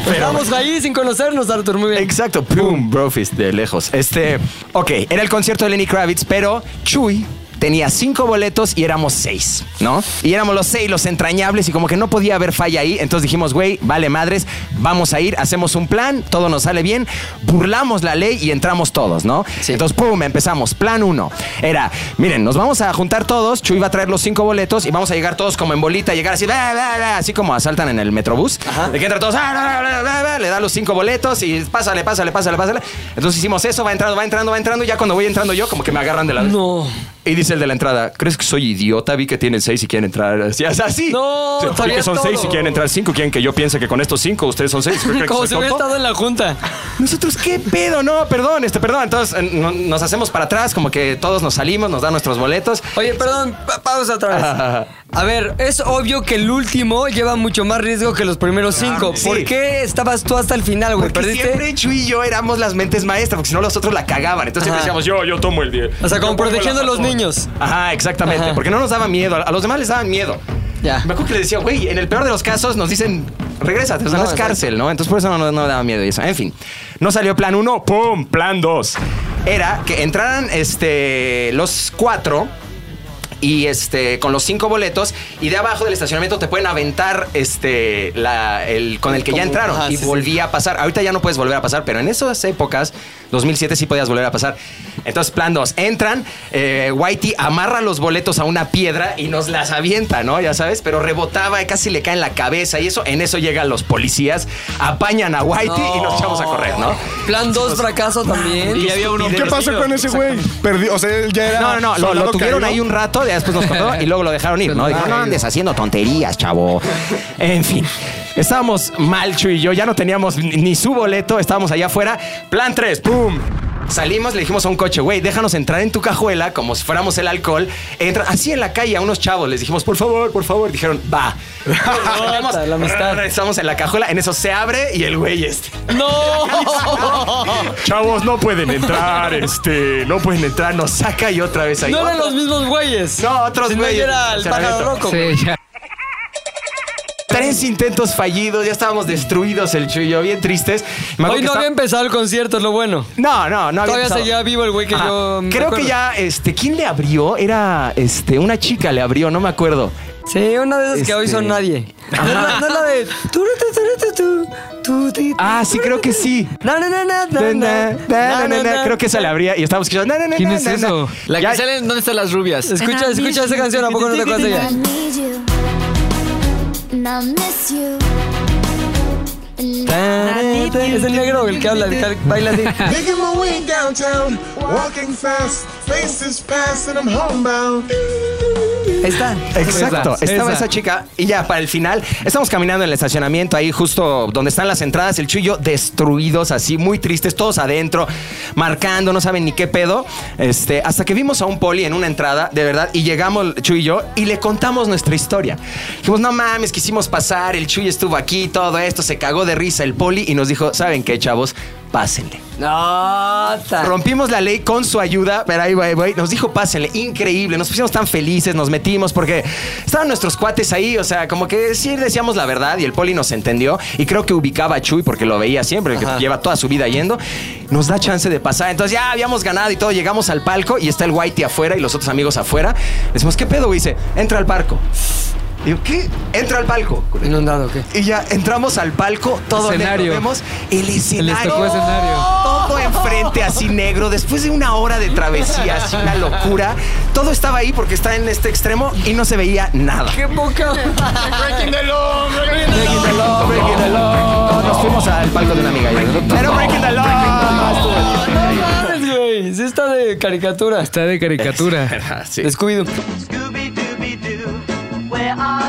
Estamos ahí sin conocernos, Arthur, muy bien. Exacto, pum, brofist de lejos. Este, ok, era el concierto de Lenny Kravitz, pero Chuy tenía cinco boletos y éramos seis, ¿no? Y éramos los seis, los entrañables, y como que no podía haber falla ahí. Entonces dijimos, güey, vale madres, vamos a ir, hacemos un plan, todo nos sale bien, burlamos la ley y entramos todos, ¿no? Entonces, pum, empezamos. Plan uno era, miren, nos vamos a juntar todos, Chuy va a traer los cinco boletos y vamos a llegar todos como en bolita, llegar así, "Bla, bla, bla", así como asaltan en el metrobús. De que entra todos, "Ah, bla, bla, bla, bla", le da los cinco boletos y pásale, pásale, pásale, pásale. Entonces hicimos eso, va entrando, va entrando, va entrando, y ya cuando voy entrando yo, como que me agarran de la. No. Y dice el de la entrada, ¿crees que soy idiota? Vi que tienen seis y quieren entrar. Así, así. No, Sí, Vi sabía que son todo. seis y quieren entrar cinco. Quieren que yo piense que con estos cinco ustedes son seis. ¿Creen que Como si hubiera estado en la junta. Nosotros, ¿qué pedo? No, perdón, este, perdón. Entonces no- nos hacemos para atrás, como que todos nos salimos, nos dan nuestros boletos. Oye, perdón, pa- pausa otra vez. A ver, es obvio que el último lleva mucho más riesgo que los primeros cinco. sí. ¿Por qué estabas tú hasta el final, güey? Porque ¿Perdiste? siempre Chuy y yo éramos las mentes maestras, porque si no los otros la cagaban. Entonces Ajá. decíamos, yo, yo tomo el 10. O sea, como protegiendo a los razón. Ajá, exactamente. Ajá. Porque no nos daba miedo. A los demás les daban miedo. Ya. Me acuerdo que le decía, güey, en el peor de los casos nos dicen, regrésate, o sea, no, No, es cárcel, ¿no? Entonces por eso no, no, no daba miedo y eso. En fin, no salió plan uno, ¡pum! Plan dos. Era que entraran este, los cuatro y este con los cinco boletos y de abajo del estacionamiento te pueden aventar este la, el con el que ya entraron ajá, y sí, sí. volvía a pasar. Ahorita ya no puedes volver a pasar, pero en esas épocas 2007 sí podías volver a pasar. Entonces plan 2, entran, eh, Whitey amarra los boletos a una piedra y nos las avienta, ¿no? Ya sabes, pero rebotaba y casi le cae en la cabeza y eso. En eso llegan los policías, apañan a Whitey y nos echamos a correr, ¿no? Plan 2 fracaso también. Y había uno ¿Qué pasó con ese güey? Perdió, o sea, él ya era. No, no, no, lo, lo tuvieron caído. ahí un rato, después nos contó y luego lo dejaron ir, ¿no? No andes haciendo tonterías, chavo. En fin, estábamos mal, Chuy y yo, ya no teníamos ni su boleto, estábamos allá afuera. Plan 3, ¡pum! Salimos, le dijimos a un coche, güey, déjanos entrar en tu cajuela como si fuéramos el alcohol. Entra así en la calle a unos chavos, les dijimos, por favor, por favor. Dijeron, va. La amistad. Estamos en la cajuela, en eso se abre y el güey este. ¡No! (laughs) Chavos, no pueden entrar, este, no pueden entrar, nos saca y otra vez ahí. No eran los mismos güeyes. No, otros Si no, güeyes. era el pájaro loco. Sí, ya. Tres intentos fallidos, ya estábamos destruidos el chuyo, bien tristes. Me acuerdo Hoy no está- había empezado el concierto, es lo bueno. No, no, no había Todavía empezado. seguía vivo el güey que Ajá. yo. me Creo que ya, este, ¿quién le abrió? Era, este, una chica le abrió, no me acuerdo. Sí, una de esas que hoy Este- son nadie. No la- no la de. Ah, sí, creo que sí. Na, na, na. na. Creo que esa le abría y estábamos escuchando. ¿Quién es eso? La que Ya- sale en ¿Dónde están las rubias? Escucha, escucha esa canción, ¿a poco no te acuerdas de ella? I need you, and I miss you. Es el negro el que habla, el que baila así. (laughs) Making my way downtown, walking fast, faces fast, and I'm homebound. Ahí está. Exacto, Esa, estaba esa. esa chica y ya para el final estamos caminando en el estacionamiento ahí justo donde están las entradas, el chuyo destruidos así, muy tristes, todos adentro, marcando, no saben ni qué pedo, este, hasta que vimos a un poli en una entrada, de verdad, y llegamos Chuy y yo y le contamos nuestra historia. Dijimos, no mames, quisimos pasar, el Chuy estuvo aquí, todo esto, se cagó de risa el poli y nos dijo, ¿saben qué, chavos? Pásenle. No, ta- Rompimos la ley con su ayuda, pero ahí va, ahí va, nos dijo pásenle, increíble, nos pusimos tan felices, nos metimos porque estaban nuestros cuates ahí, o sea, como que sí decíamos la verdad y el poli nos entendió y creo que ubicaba a Chuy porque lo veía siempre, que lleva toda su vida yendo, nos da chance de pasar, entonces ya habíamos ganado y todo, llegamos al palco y está el Whitey afuera y los otros amigos afuera, decimos, ¿qué pedo? güey?" dice, entra al palco. Digo, ¿qué? Entra al palco. Inundado, ¿qué? Y ya entramos al palco, todo Escenario. negro. Vemos el escenario. Todo enfrente, así negro. Después de una hora de travesía, así una locura. Todo estaba ahí porque está en este extremo y no se veía nada. ¡Qué poca! Breaking the law, breaking the Breaking the law, breaking the law. Nos fuimos al palco de una amiga. Pero breaking the law. No mames, güey. Sí está de caricatura. Está de caricatura. (laughs) Sí. Descuido. where I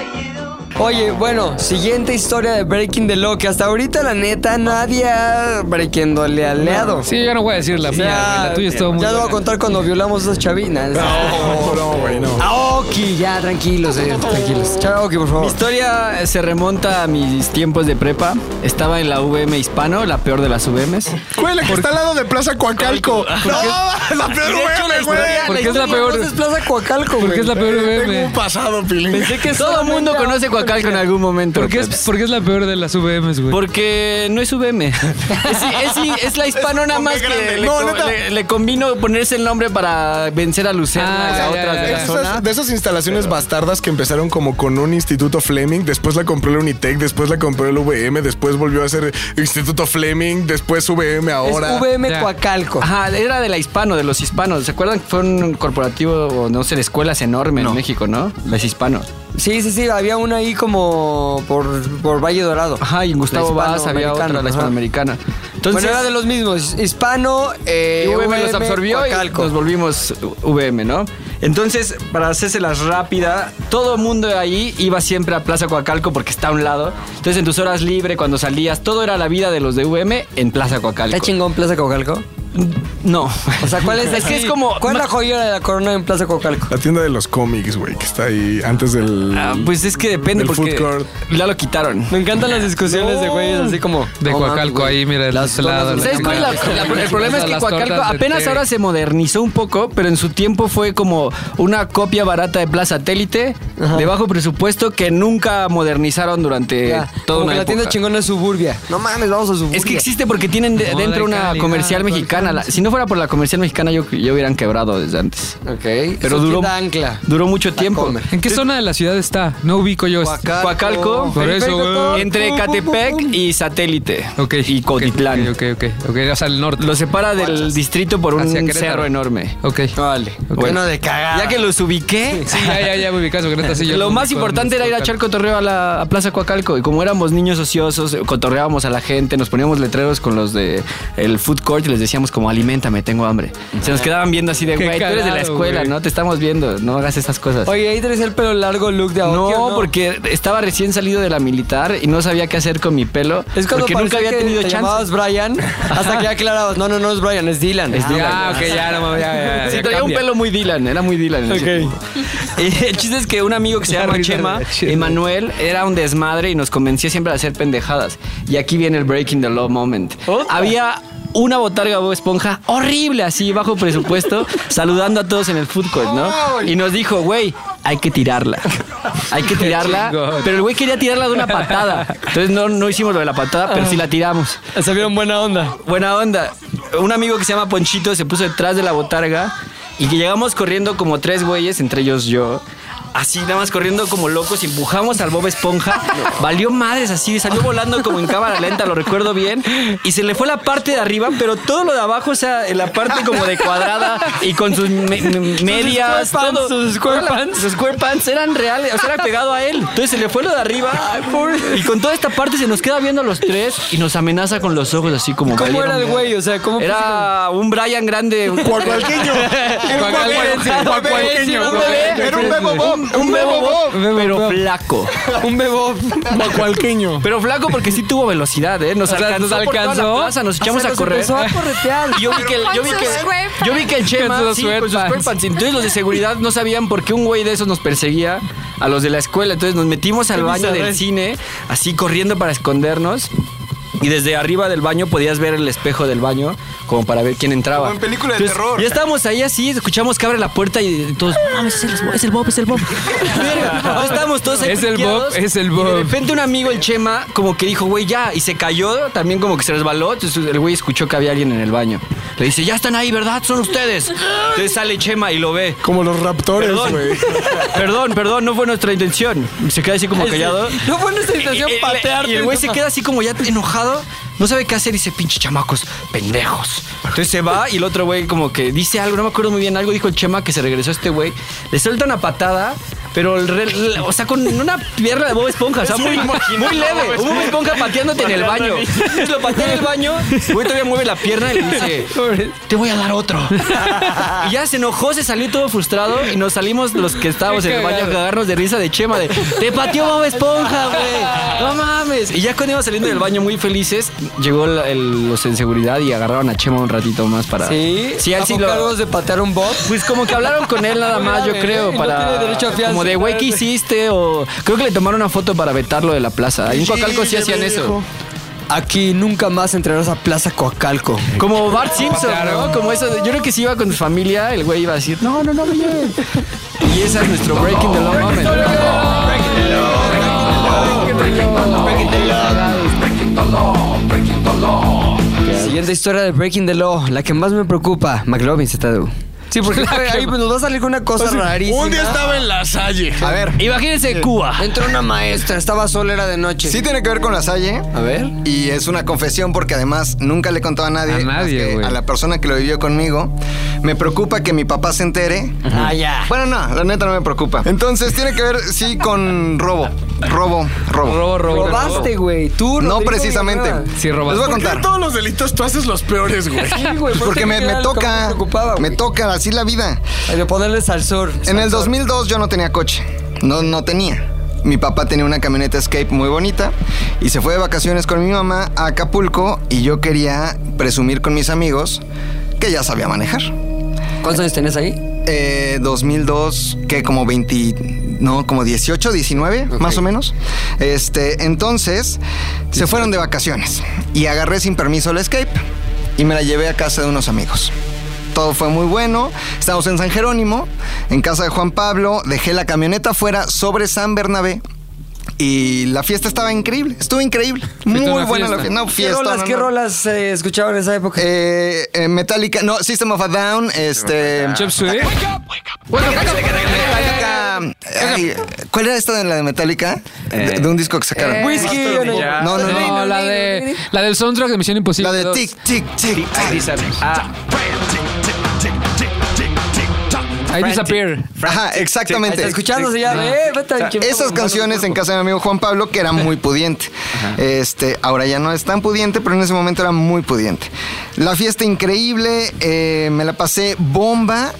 Oye, bueno, siguiente historia de Breaking the Law, que hasta ahorita la neta nadie ha breaking-le aleado. Sí, yo no voy a decir la mía, sea, güey, la tuya estuvo muy Ya lo voy a buena. contar cuando violamos a esas chavinas. No, no, güey, no. Aoki, ya, tranquilos, eh, tranquilos. Chao, Aoki, por Mi favor. historia eh, se remonta a mis tiempos de prepa. Estaba en la VM Hispano, la peor de las VMs. Güey, la que está al lado de Plaza Coacalco. No, (laughs) la peor VM, güey. ¿Por qué es la peor? Es Plaza Coacalco, ¿Por qué es la peor Tengo un VM? pasado, Pilín. Pensé que Todo el mundo conoce Coacalco en algún momento. ¿Por qué es, por qué es la peor de las VMs, güey? Porque no es VM. (laughs) Es, es- es la hispano nada más que le, No, co- neta. le- le convino ponerse el nombre para vencer a Lucerna Ah, y a otras de la zona. Esas- de esas instalaciones bastardas que empezaron como con un instituto Fleming, después la compró el Unitec, después la compró el VM, después volvió a ser Instituto Fleming, después VM ahora. Es VM Ya. Coacalco. Ajá, era de la hispano, de los hispanos. ¿Se acuerdan que fue un corporativo, o no sé, de escuelas enorme en México, no? Los hispanos. Sí, sí, sí, había una ahí como por, por Valle Dorado. Ajá, y en Gustavo Vaz había otra, la hispanoamericana. Entonces, bueno, era de los mismos. Hispano, eh, y VM los absorbió Coacalco. y nos volvimos VM, ¿no? Entonces, para hacérselas rápida, todo el mundo ahí iba siempre a Plaza Coacalco porque está a un lado. Entonces, en tus horas libre, cuando salías, todo era la vida de los de VM en Plaza Coacalco. ¿Está chingón Plaza Coacalco? No. O sea, ¿cuál es? Es que es como- ¿Cuál es la joyera de la corona en Plaza Coacalco? La tienda de los cómics, güey, que está ahí antes del. Ah, pues es que depende porque food court. ya lo quitaron. Me encantan las discusiones de güeyes así como... De mames, Coacalco ahí, mira, el Las helado, donas la ¿Sabes cuál es la- la- el problema es que Coacalco apenas ahora se modernizó un poco, pero en su tiempo fue como una copia barata de Plaza Satélite de bajo presupuesto que nunca modernizaron durante Ya, toda como una que la tienda chingona es Suburbia. No mames, vamos a Suburbia. Es que existe porque tienen de- dentro una calidad, comercial mexicana. La- si no fuera por la comercial mexicana, yo, yo hubieran quebrado desde antes. Ok. Pero duró, ancla. duró mucho tiempo. Comer. ¿En qué zona de la ciudad está? No ubico yo. esto. Coacalco, Por eso, entre Catepec y Satélite. Ok. Y Cotitlán. Ok, ok, ok. Ok, o sea, el norte. Lo separa del distrito por un cerro enorme. Ok. Vale. Bueno, de cagada. Ya que los ubiqué, Sí, ya, ya, ya me ubicas, sí lo más importante era ir a echar cotorreo a la a Plaza Coacalco. Y como éramos niños ociosos, cotorreábamos a la gente, nos poníamos letreros con los de el food court y les decíamos como alimentame, tengo hambre. Se nos quedaban viendo así de, güey, tú eres de la escuela, güey. ¿no? Te estamos viendo, no hagas estas cosas. Oye, ahí traes el pelo largo look de Aoki, ¿o no, porque estaba recién salido de la militar y no sabía qué hacer con mi pelo. Es cuando porque nunca había que tenido te chance. llamabas Brian hasta que aclarabas. No, no, no es Brian, es Dylan. Es Ah, Dylan. Ah, ok, ya, no ya, ya, ya. Sí, traía un pelo muy Dylan, era muy Dylan. Ok. (laughs) el chiste es que un amigo que se (laughs) La llama Chema. Emanuel, era un desmadre y nos convencía siempre de hacer pendejadas. Y aquí viene el breaking the law moment. Había una botarga Bob Esponja horrible así, bajo presupuesto, saludando a todos en el food court, ¿no? Y nos dijo, güey, hay que tirarla. Hay que tirarla. Pero el güey quería tirarla de una patada. Entonces no, no hicimos lo de la patada, pero sí la tiramos. Se vieron buena onda. Buena onda. Un amigo que se llama Ponchito se puso detrás de la botarga y que llegamos corriendo como tres güeyes, entre ellos yo. Así, nada más corriendo como locos, empujamos al Bob Esponja. (laughs) Valió madres así, salió volando como en cámara lenta, lo recuerdo bien. Y se le fue la parte de arriba, pero todo lo de abajo, o sea, en la parte como de cuadrada y con sus me- me- medias. square pants, todo. sus square pants. Sus square pants eran reales, o sea, era pegado a él. Entonces se le fue lo de arriba. Y con toda esta parte se nos queda viendo a los tres y nos amenaza con los ojos así como. ¿Cómo valieron era el güey? O sea, ¿cómo Era un Brian grande. (laughs) Un Cuacualqueño. Era un cuacualqueño. Cuacualqueño. Un bebé. Era un bebo. Un bebo bob, pero bob. flaco. (laughs) un bebo? Cuacualqueño. Pero flaco porque sí tuvo velocidad, ¿eh? Nos O sea, alcanzó, nos por toda alcanzó. la plaza, nos echamos a correr. empezó a corretear. (laughs) Y yo vi que, el- yo vi que, sus squarepants. yo vi que el Chema, Con sus sí, con sus squarepants. squarepants. Entonces los de seguridad no sabían por qué un güey de esos nos perseguía a los de la escuela. Entonces nos metimos al baño del bizarrés. cine, así corriendo para escondernos. Y desde arriba del baño podías ver el espejo del baño como para ver quién entraba. Como en película de terror. Ya estábamos ahí así, escuchamos que abre la puerta y todos, mames, es el, es el Bob, es el Bob. Estábamos todos ahí Es el. Bob, es el Y de Bob. repente un amigo, el Chema, como que dijo, güey, ya. Y se cayó, también como que se resbaló. Entonces el güey escuchó que había alguien en el baño. Le dice, ya están ahí, ¿verdad? Son ustedes. Entonces sale Chema y lo ve. Como los raptores, Perdón. güey. (laughs) Perdón, perdón, no fue nuestra intención. Se queda así como callado. No fue nuestra intención patearte. Y el güey se queda así como ya enojado. No sabe qué hacer. Dice, pinche chamacos, pendejos. Entonces se va y el otro güey como que dice algo, no me acuerdo muy bien. Algo dijo el Chema que se regresó este güey. Le suelta una patada. Pero, el re- o sea, con una pierna de Bob Esponja, o sea, muy, muy leve. Un Bob Esponja pateándote en el baño. Entonces lo patea en el baño, güey todavía mueve la pierna y le dice, te voy a dar otro. Y ya se enojó, se salió todo frustrado y nos salimos los que estábamos en el baño a cagarnos de risa de Chema de, te pateó Bob Esponja, güey. No mames. Y ya cuando íbamos saliendo del baño muy felices, llegó el- el- los en seguridad y agarraron a Chema un ratito más para... Sí, sí, él sí lo- de patear un Bob. Pues como que hablaron con él nada (laughs) más, yo creo, para... tiene derecho a fianza. Como de, güey, ¿qué hiciste? O creo que le tomaron una foto para vetarlo de la plaza. Ahí en Coacalco sí hacían eso. Aquí nunca más entrarás a Plaza Coacalco. Como Bart Simpson, ¿no? Como eso. de- Yo creo que si iba con su familia, el güey iba a decir, no, no, no, me lleven. Y ese es nuestro Breaking the Law moment. Siguiente historia de Breaking the Law, la que más me preocupa, McLovin ZDU. Sí, porque (laughs) ahí pues, nos va a salir con una cosa rarísima. Un día estaba en la Salle. A ver, Imagínense Cuba. Entró una maestra, estaba sola, era de noche. sí tiene que ver con la Salle. A ver. Y es una confesión porque además nunca le he contado a nadie. A nadie, güey. A la persona que lo vivió conmigo. Me preocupa que mi papá se entere. Ah, ya. Bueno, no, la neta no me preocupa. Entonces tiene que ver, sí, con robo. Robo, robo. Robo, robo. Robaste, güey. Tú, No Rodrigo precisamente. Sí, Les robaste. voy a ¿Por qué contar. todos los delitos tú haces los peores, güey? Sí, güey. ¿por Porque qué me, toca. Me, preocupaba, me güey? toca así la vida. Ay, De ponerle salsor. En el salsor. 2002 yo no tenía coche. No, no tenía. Mi papá tenía una camioneta Escape muy bonita y se fue de vacaciones con mi mamá a Acapulco y yo quería presumir con mis amigos que ya sabía manejar. ¿Cuántos años tenés ahí? Eh, 2002, que como 20, no, como 18, 19, más o menos. Este, entonces se fueron de vacaciones y agarré sin permiso el Escape y me la llevé a casa de unos amigos. Todo fue muy bueno. Estamos en San Jerónimo, en casa de Juan Pablo. Dejé la camioneta afuera sobre San Bernabé. Y la fiesta estaba increíble. Estuvo increíble. Muy buena la fiesta. fiesta. No, ¿Qué fiesta. rolas, no, qué no. rolas se escuchaban en esa época? Eh, eh, Metallica, no, System of a Down, este. Chop Suey. Metallica. Ay, ¿Cuál era esta de la de Metallica? De, de un disco que sacaron. Whisky. ¿o no? No, no, no. No, la de la del soundtrack de Misión Imposible. La de 2. tic, tic, tic. Ah, I disappear. Ajá, exactamente. Está escuchándose ya. Eh, vete a- Esas canciones en casa de mi amigo Juan Pablo, que era muy pudiente. Este, ahora ya no es tan pudiente, pero en ese momento era muy pudiente. La fiesta increíble, eh, me la pasé bomba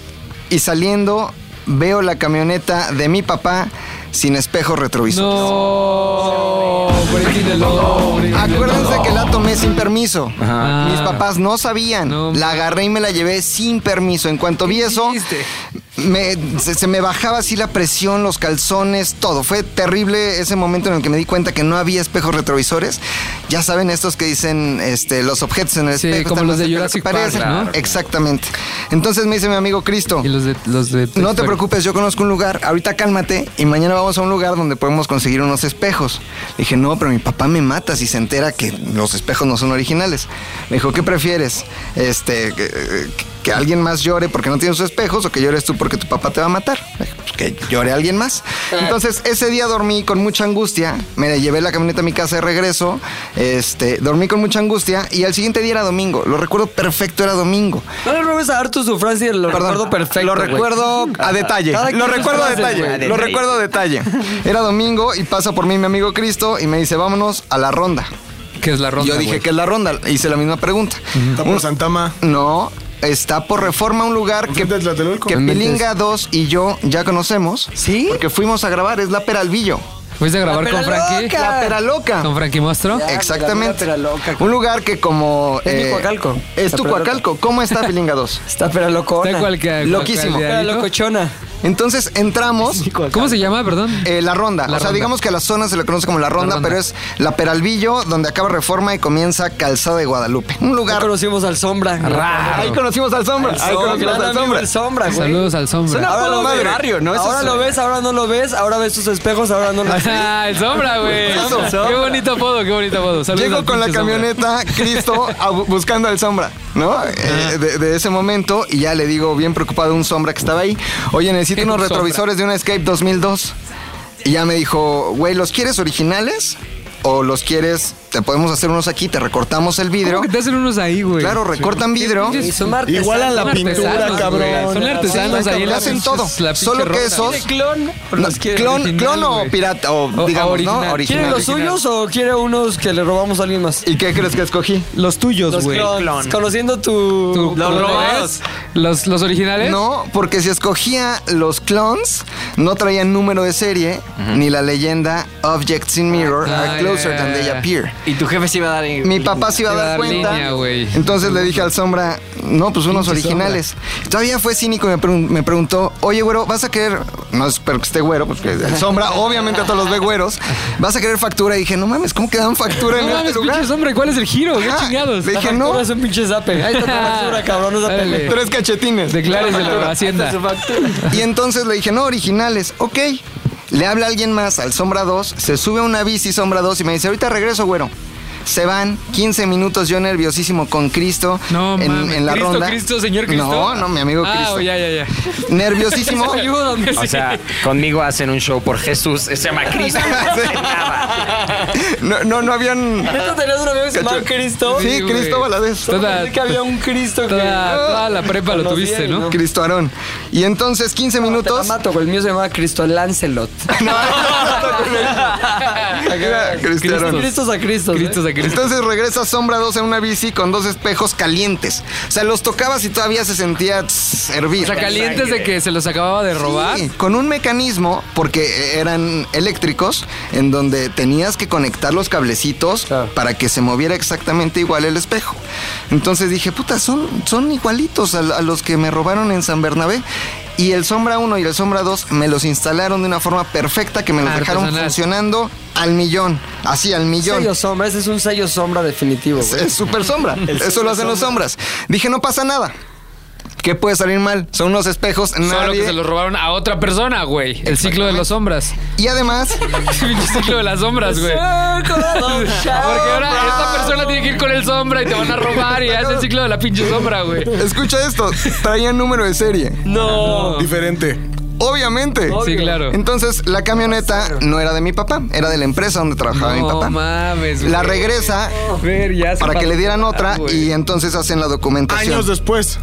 y saliendo veo la camioneta de mi papá sin espejos retrovisores. No. Acuérdense que la tomé sin permiso. Ajá. Mis papás no sabían. No, la agarré y me la llevé sin permiso. En cuanto vi eso, me- se, se me bajaba así la presión, los calzones, todo. Fue terrible ese momento en el que me di cuenta que no había espejos retrovisores. Ya saben estos que dicen este, los objetos en el Sí, espejo. como los de Jurassic. Park, ¿no? Exactamente. Entonces me dice mi amigo Cristo. Y los de los de No te preocupes, yo conozco un lugar, ahorita cálmate y mañana vamos a un lugar donde podemos conseguir unos espejos. Le dije, no, pero mi papá me mata si se entera que los espejos no son originales. Me dijo, ¿qué prefieres? Este, que, que alguien más llore porque no tiene sus espejos o que llores tú porque tu papá te va a matar. Le dije, "Pues que llore alguien más. Entonces, ese día dormí con mucha angustia, me llevé la camioneta a mi casa de regreso, este, dormí con mucha angustia y al siguiente día era domingo. Lo recuerdo perfecto, era domingo. No le robes a Artus su Francia, lo Perdón, recuerdo perfecto. Lo recuerdo a detalle. Lo recuerdo a detalle. Lo recuerdo a detalle. Era domingo y pasa por mí mi amigo Cristo y me dice, vámonos a la ronda. ¿Qué es la ronda? yo dije, güey? ¿qué es la ronda? Hice la misma pregunta. Está por Santama. No, está por reforma un lugar que, que. Pilinga 2 y yo ya conocemos. ¿Sí? Porque fuimos a grabar, es la Peralvillo. ¿Fuiste a grabar con Frankie? loca. La pera loca. ¿Con Frankie Mostro? Exactamente. La pera loca. Un lugar que como... Es mi Coacalco. Es tu Coacalco. ¿Cómo está (laughs) Pilinga 2? Está pera locona. Está cual que- Loquísimo. Pera locochona. Entonces entramos... ¿Cómo se llama, perdón? Eh, la ronda. La o sea, ronda. digamos que a la zona se le conoce como la ronda, ronda. pero es la Peralvillo, donde acaba Reforma y comienza Calzada de Guadalupe. Un lugar. conocimos al Sombra. Ahí conocimos al Sombra. Ahí conocimos al Sombra. el Sombra, güey. Saludos al sombra. Ahora lo ves, barrio, ¿no? Ahora lo ves, ahora no lo ves, ahora ves tus espejos, ahora no lo (laughs) ves. Ah, el sombra, güey. Qué bonito apodo, qué bonito apodo. Saludos Llego con la sombra. camioneta Cristo a buscando al sombra, ¿no? Eh, de, de ese momento y ya le digo bien preocupado un sombra que estaba ahí, oye, necesito unos Sombra. retrovisores de una Escape 2002. Y ya me dijo, güey, ¿los quieres originales? ¿O los quieres, te podemos hacer unos aquí, te recortamos el vidrio? ¿Cómo que te hacen unos ahí, güey? Claro, recortan vidrio. Y son artesanos. Igualan la Son pintura, artesanos, cabrón. Son artesanos Sí, ahí. le hacen todo. La Solo que esos- ¿Quiere clon? ¿O No, los quiere clon, original, clon o pirata, o, O- digamos, original. ¿no? ¿Quiere Original. los suyos o quiere unos que le robamos a alguien más? ¿Y qué crees que escogí? Los tuyos, Los güey. clones. Conociendo tu... ¿Tú- Los los robados. ¿Los, ¿Los originales? No, porque si escogía los clones, no traían número de serie ni la leyenda Objects in Mirror Ah, are closer ya, than they appear. Y tu jefe se iba a dar en... Mi papá se iba a dar cuenta. línea, güey. Entonces le dije al sombra, no, pues unos originales. Todavía fue cínico y me, pregun- me preguntó, oye, güero, ¿vas a querer? No espero que esté güero, porque el sombra (laughs) obviamente a todos los ve güeros. ¿Vas a querer factura? Y dije, no mames, ¿cómo que dan factura en este mames, lugar? pinche sombra, ¿cuál es el giro? ¿Qué Ajá. chingados? Le dije, No, es un pinche zape. Ahí está tu basura, cabrón. No zape. Tres cachetines. Decláreselo a Hacienda. Y entonces le dije, no, originales, ok. Le habla alguien más al Sombra 2, se sube a una bici Sombra 2 y me dice, ahorita regreso, güero. Se van 15 minutos yo nerviosísimo con Cristo No en, mames. en la ¿Cristo, ronda. Cristo, señor Cristo? No, no, mi amigo Ah, Cristo. ya, ya, ya. Nerviosísimo. O sea, conmigo hacen un show por Jesús. Se llama Cristo. No, no, no habían... ¿Neta tenías un amigo que se llamaba Cristo? Sí, güey. Cristo Valadez. Toda- que había un Cristo que... Toda, toda la prepa lo tuviste, ¿no? Cristo Aarón. Y entonces 15 Te la minutos. mato. El mío se llamaba Cristo Lancelot. Era Cristo Aarón. Cristos a Cristo. Cristo a Cristo. Entonces regresa Sombra 2 en una bici con dos espejos calientes. O sea, los tocabas y todavía se sentía tss, hervir. O sea, calientes de que se los acababa de robar. Sí, con un mecanismo, porque eran eléctricos, en donde tenías que conectar los cablecitos para que se moviera exactamente igual el espejo. Entonces dije, puta, son, son igualitos a, a los que me robaron en San Bernabé. Y el Sombra 1 y el Sombra 2 me los instalaron de una forma perfecta que me los dejaron Artesanal. funcionando al millón. Así, al millón. Sello sombra. Ese es un sello sombra definitivo, Es, güey. es super sombra. (laughs) Eso lo hacen los sombras. Dije, no pasa nada. ¿Qué puede salir mal? Son unos espejos, Solo nadie. que se los robaron a otra persona, güey. El ciclo de las sombras. Y además, (laughs) El ciclo de las sombras, güey. Porque ahora esta persona tiene que ir con el sombra y te van a robar y hace el ciclo de la pinche sombra, güey. escucha esto, traían número de serie. No. Diferente. Obviamente. Sí, claro. Entonces, la camioneta no era de mi papá, era de la empresa donde trabajaba mi No papá. mames, güey. La regresa Ver, ya se para que le dieran otra y entonces hacen la documentación. Años después.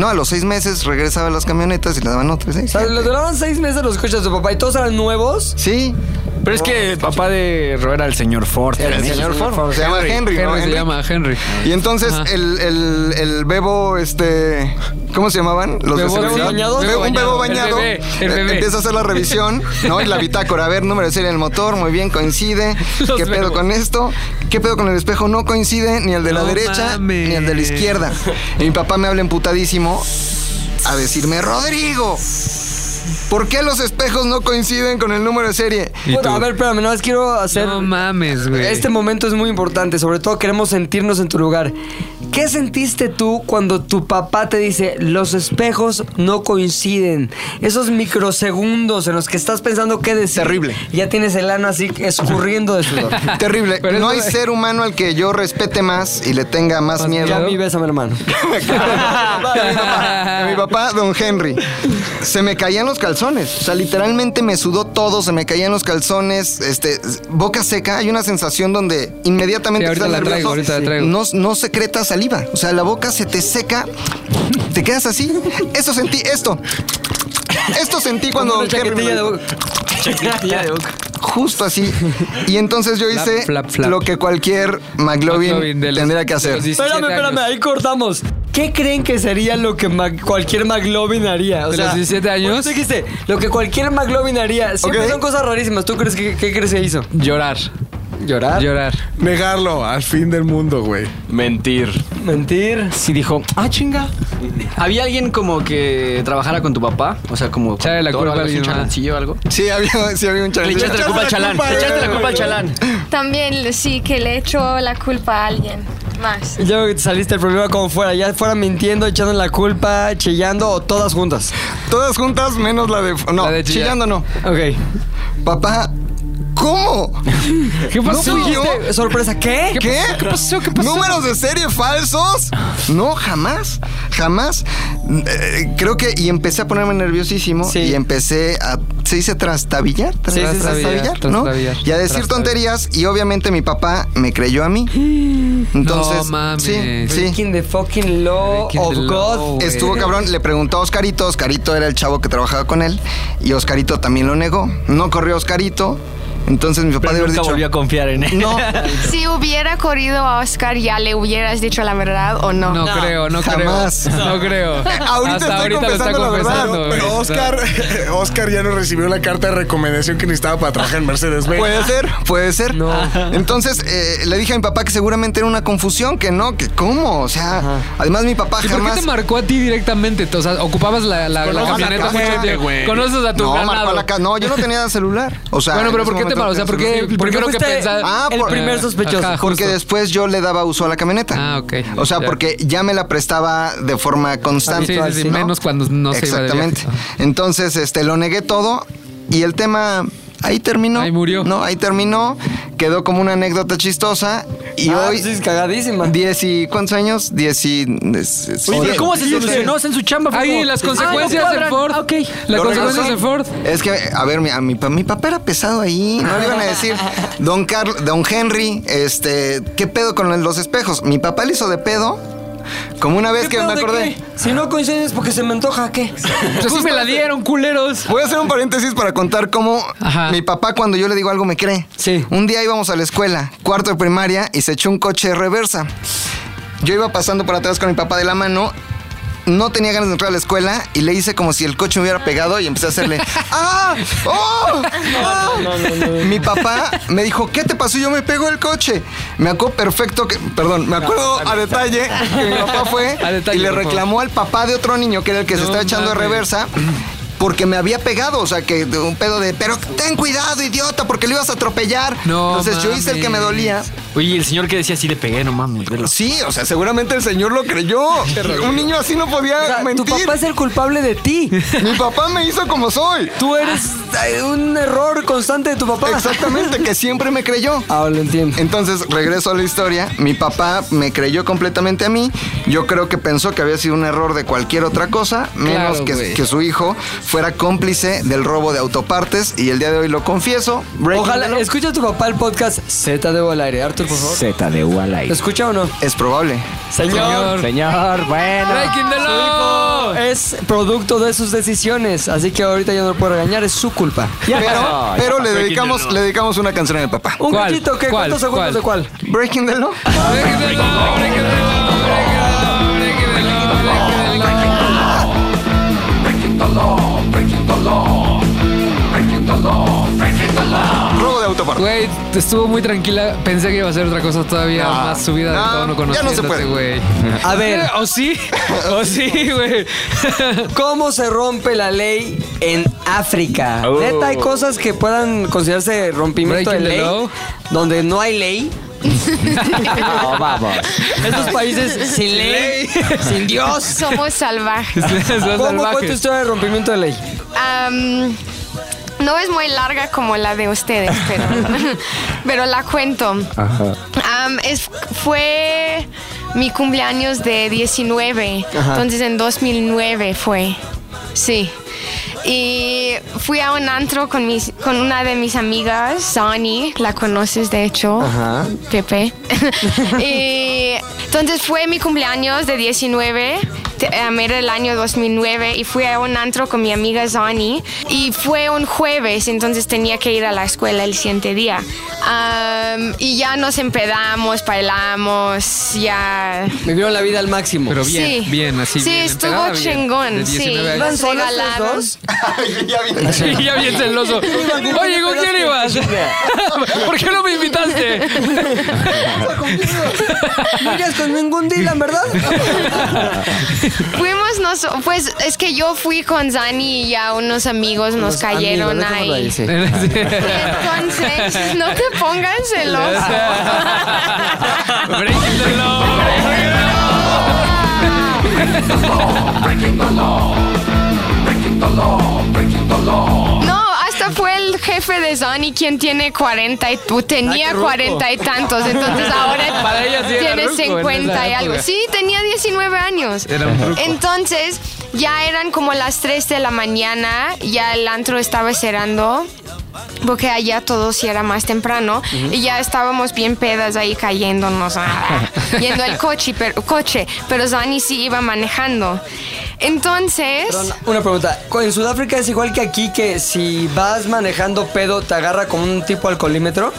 No, a los seis meses regresaba las camionetas y le daban otra. ¿sí? O sea, le duraban seis meses los coches de su papá y todos eran nuevos. Sí, Pero es que el papá de Ro era el señor Ford. el señor Ford. Se llama Henry, ¿no? Henry se Henry. llama Henry. Y entonces el, el, el bebo, este. ¿Cómo se llamaban? Los Bebo de seguridad. bañado. Bebo- un bebo El bañado. bebé, el Eh. Empieza a hacer la revisión, ¿no? Y la bitácora. A ver, número de serie del motor, muy bien, coincide. (laughs) Los ¿Qué pedo con esto? ¿Qué pedo con el espejo? No coincide ni el de la No derecha mames. ni el de la izquierda. Y mi papá me habla emputadísimo a decirme, Rodrigo. ¿Por qué los espejos no coinciden con el número de serie? ¿Y Puta, tú? a ver, espérame, nada más quiero hacer. No mames, güey. Este momento es muy importante, sobre todo queremos sentirnos en tu lugar. ¿Qué sentiste tú cuando tu papá te dice los espejos no coinciden? Esos microsegundos en los que estás pensando qué decir. Terrible. Ya tienes el ano así escurriendo de sudor. (laughs) Terrible. Pero no hay ser humano al que yo respete más y le tenga más, miedo. Ya mi bésame hermano. (laughs) (laughs) A mi papá, don Henry. Se me caían los calzones. O sea, literalmente me sudó todo, se me caían los calzones, este, boca seca. Hay una sensación donde inmediatamente Sí, ahorita estás la traigo, nervioso, ahorita la traigo. No, no secreta saliva. O sea, la boca se te seca, te quedas así. Eso sentí, esto. Esto sentí cuando chaquetilla de boca. Chaquetilla de boca. Justo así. Y entonces yo hice flap, flap. lo que cualquier McLovin, McLovin los- tendría que hacer. los 17 Espérame, espérame, ahí cortamos. ¿Qué creen que sería lo que Mac- cualquier McLovin haría? O ¿De sea, los 17 años? Tú dijiste, lo que cualquier McLovin haría. Siempre Ok. son cosas rarísimas. ¿Tú crees que qué crees que hizo? Llorar. ¿Llorar? Llorar. Negarlo al fin del mundo, güey. Mentir. Mentir. Sí dijo, ah, chinga. ¿Había alguien como que trabajara con tu papá? O sea, como Echarle la culpa algo un chalancillo o algo. Sí, había, sí había un Le echaste la culpa al chalán. Le echaste la culpa al chalán. También sí, que le echo la culpa a alguien más. Ya veo que te saliste el problema como fuera. Ya fuera mintiendo, echando la culpa, chillando o todas juntas. Todas juntas menos la de... No, La de chillar. chillando no. Ok. Papá, ¿cómo? ¿Qué pasó? fui yo. ¿Dijiste, Sorpresa, ¿qué? ¿Qué? ¿Qué pasó? ¿Qué pasó? ¿Números de serie falsos? No, jamás, jamás. Eh, creo que, y empecé a ponerme nerviosísimo Sí. y empecé a, ¿se dice trastabillar? Sí, sí, trastabillar, ¿no? trastabillar. Y a decir tonterías y obviamente mi papá me creyó a mí. (gasps) Entonces, No mames. sí, sí. Breaking the fucking law Breaking of God. law. Estuvo cabrón, le preguntó a Oscarito, Oscarito era el chavo que trabajaba con él y Oscarito también lo negó. No corrió Oscarito, entonces mi papá Pero debe haber nunca dicho... volvió a confiar en él. No, (laughs) Si hubiera corrido a Oscar, ¿ya le hubieras dicho la verdad o no? No, creo, no jamás. creo. (laughs) No creo. (laughs) Ahorita Hasta estoy ahorita lo está confesando la verdad, confesando. Pero güey. Oscar, Oscar ya no recibió la carta de recomendación que necesitaba para trabajar en Mercedes-Benz. Puede ser, puede ser. Entonces eh, le dije a mi papá que seguramente era una confusión, que no, que cómo. O sea, además mi papá ¿Y por qué jamás. te marcó a ti directamente? O sea, ocupabas la, la, la Conoces a camioneta la mucho gente, tiempo. güey. Conoces a tu no, marcó ganado. a la casa. No, yo no tenía celular. O sea, bueno, pero en ¿por ese qué te momento marcó? O sea, ¿por qué Sí, primero que fuiste pensar? Ah, el por- primer sospechoso. Ajá, Porque justo. después yo le daba uso a la camioneta. Ah, ok. O sea, Ya. porque ya me la prestaba de forma constante. Sí, sí, sí, ¿no? menos cuando no se iba de Exactamente. viaje. Entonces, este, lo negué todo y el tema ahí terminó. Ahí murió. No, ahí terminó. Quedó como una anécdota chistosa y Ah, hoy. pues es cagadísima. Diez y ¿cuántos años? Diez y. es- es- Oye, ¿cómo se solucionó? ¿Está en su chamba? Ahí, como- las Ah, no consecuencias de cuadran. Ford. Ah, ok. Las consecuencias de Ford. Es que, a ver, mi, a mi papá era pesado ahí, no le iban a decir, don Carl, don Henry, este, ¿qué pedo con los espejos? Mi papá le hizo de pedo, como una vez ¿Qué que me acordé. qué? Si no coincides porque se me antoja, ¿qué? Pues sí me la dieron, culeros. Voy a hacer un paréntesis para contar cómo Ajá. mi papá cuando yo le digo algo me cree. Sí. Un día íbamos a la escuela, cuarto de primaria, y se echó un coche de reversa. Yo iba pasando por atrás con mi papá de la mano. No tenía ganas de entrar a la escuela y le hice como si el coche me hubiera pegado y empecé a hacerle (laughs) ¡Ah! ¡Oh! ¡Ah! Mi papá me dijo, ¿qué te pasó? Y Yo me pegó el coche. Me acuerdo perfecto que, perdón, me acuerdo a detalle que mi papá fue detalle, y le reclamó al papá de otro niño que era el que se No estaba echando de reversa porque me había pegado, o sea, que de un pedo de, pero ten cuidado, idiota, porque lo ibas a atropellar. No Entonces yo hice el que me dolía. Oye, el señor que decía sí le pegué, no mames. velo. Sí, o sea, seguramente el señor lo creyó. Un niño así no podía O sea, tu mentir. papá es el culpable de ti. (laughs) Mi papá me hizo como soy. Tú eres un error constante de tu papá. Exactamente, que siempre me creyó. (laughs) Ahora lo entiendo. Entonces, regreso a la historia. Mi papá me creyó completamente a mí. Yo creo que pensó que había sido un error de cualquier otra cosa, menos Claro, que, güey. que su hijo fuera cómplice del robo de autopartes. Y el día de hoy lo confieso. Breaking the Ojalá law. escucha a tu papá el podcast Z de al aire. Arthur, por favor. Z de Ualay. ¿Lo escucha o no? Es probable. Señor. Señor, bueno. Breaking the Su law. hijo es producto de sus decisiones, así que ahorita ya no lo puedo regañar, es su culpa. Pero, pero le dedicamos, le dedicamos una canción a mi papá. Un ¿Cuál? cachito, ¿qué? ¿Cuál? ¿Cuántos segundos ¿Cuál? de cuál? Breaking the law. Breaking the law, breaking the law, Güey, estuvo muy tranquila. Pensé que iba a ser otra cosa todavía No, más subida no, de tono ya no se conociéndote, puede. güey. A ver. (laughs) ¿O sí? ¿O sí, güey? (laughs) ¿Cómo se rompe la ley en África? Oh. Neta, hay cosas que puedan considerarse rompimiento Breaking de ley, law. donde no hay ley. (laughs) No, vamos. Estos países sin ley, sin Dios. Somos salvajes. ¿Cómo fue tu historia de rompimiento de ley? Am, no es muy larga como la de ustedes, pero, (laughs) pero la cuento. Am, es, fue mi cumpleaños de 19, entonces en 2009 fue. Sí. Y fui a un antro con, mis, con una de mis amigas, Zani, la conoces de hecho, Pepe. (laughs) y entonces fue mi cumpleaños de 19 te- um, era el año 2009 y fui a un antro con mi amiga Zani y fue un jueves, entonces tenía que ir a la escuela el siguiente día. Um, y ya nos empedamos, bailamos, ya... Vivieron la vida al máximo. Pero bien, Sí. bien, así Sí, bien. estuvo empedada, bien. chingón, sí. 19 ¿Iban solos regalados? (laughs) (laughs) Sí, ya bien celoso. Oye, ¿con quién ibas? (laughs) ¿Por qué no me invitaste? No llegas con ningún Dylan, ¿verdad? (laughs) Fuimos, nos, pues es que yo fui con Zani y ya unos amigos nos Los cayeron amigos, ahí. ahí, (laughs) sí. Entonces, no te pongan celoso. Breaking the law. No, hasta fue el jefe de Zani quien tiene 40 y tú tenía ruco. 40 y tantos, entonces (laughs) ahora sí era tiene ruco en 50 y algo. Sí, tenía 19 años. Era un ruco. Entonces, ya eran como las 3 de la mañana, ya el antro estaba cerrando. Porque allá todo sí era más temprano y ya estábamos bien pedas ahí cayéndonos, ah, (laughs) yendo el coche, pero, coche, pero Zani sí iba manejando. Entonces, Perdón, una pregunta. ¿En Sudáfrica es igual que aquí que si vas manejando pedo te agarra como un tipo alcoholímetro?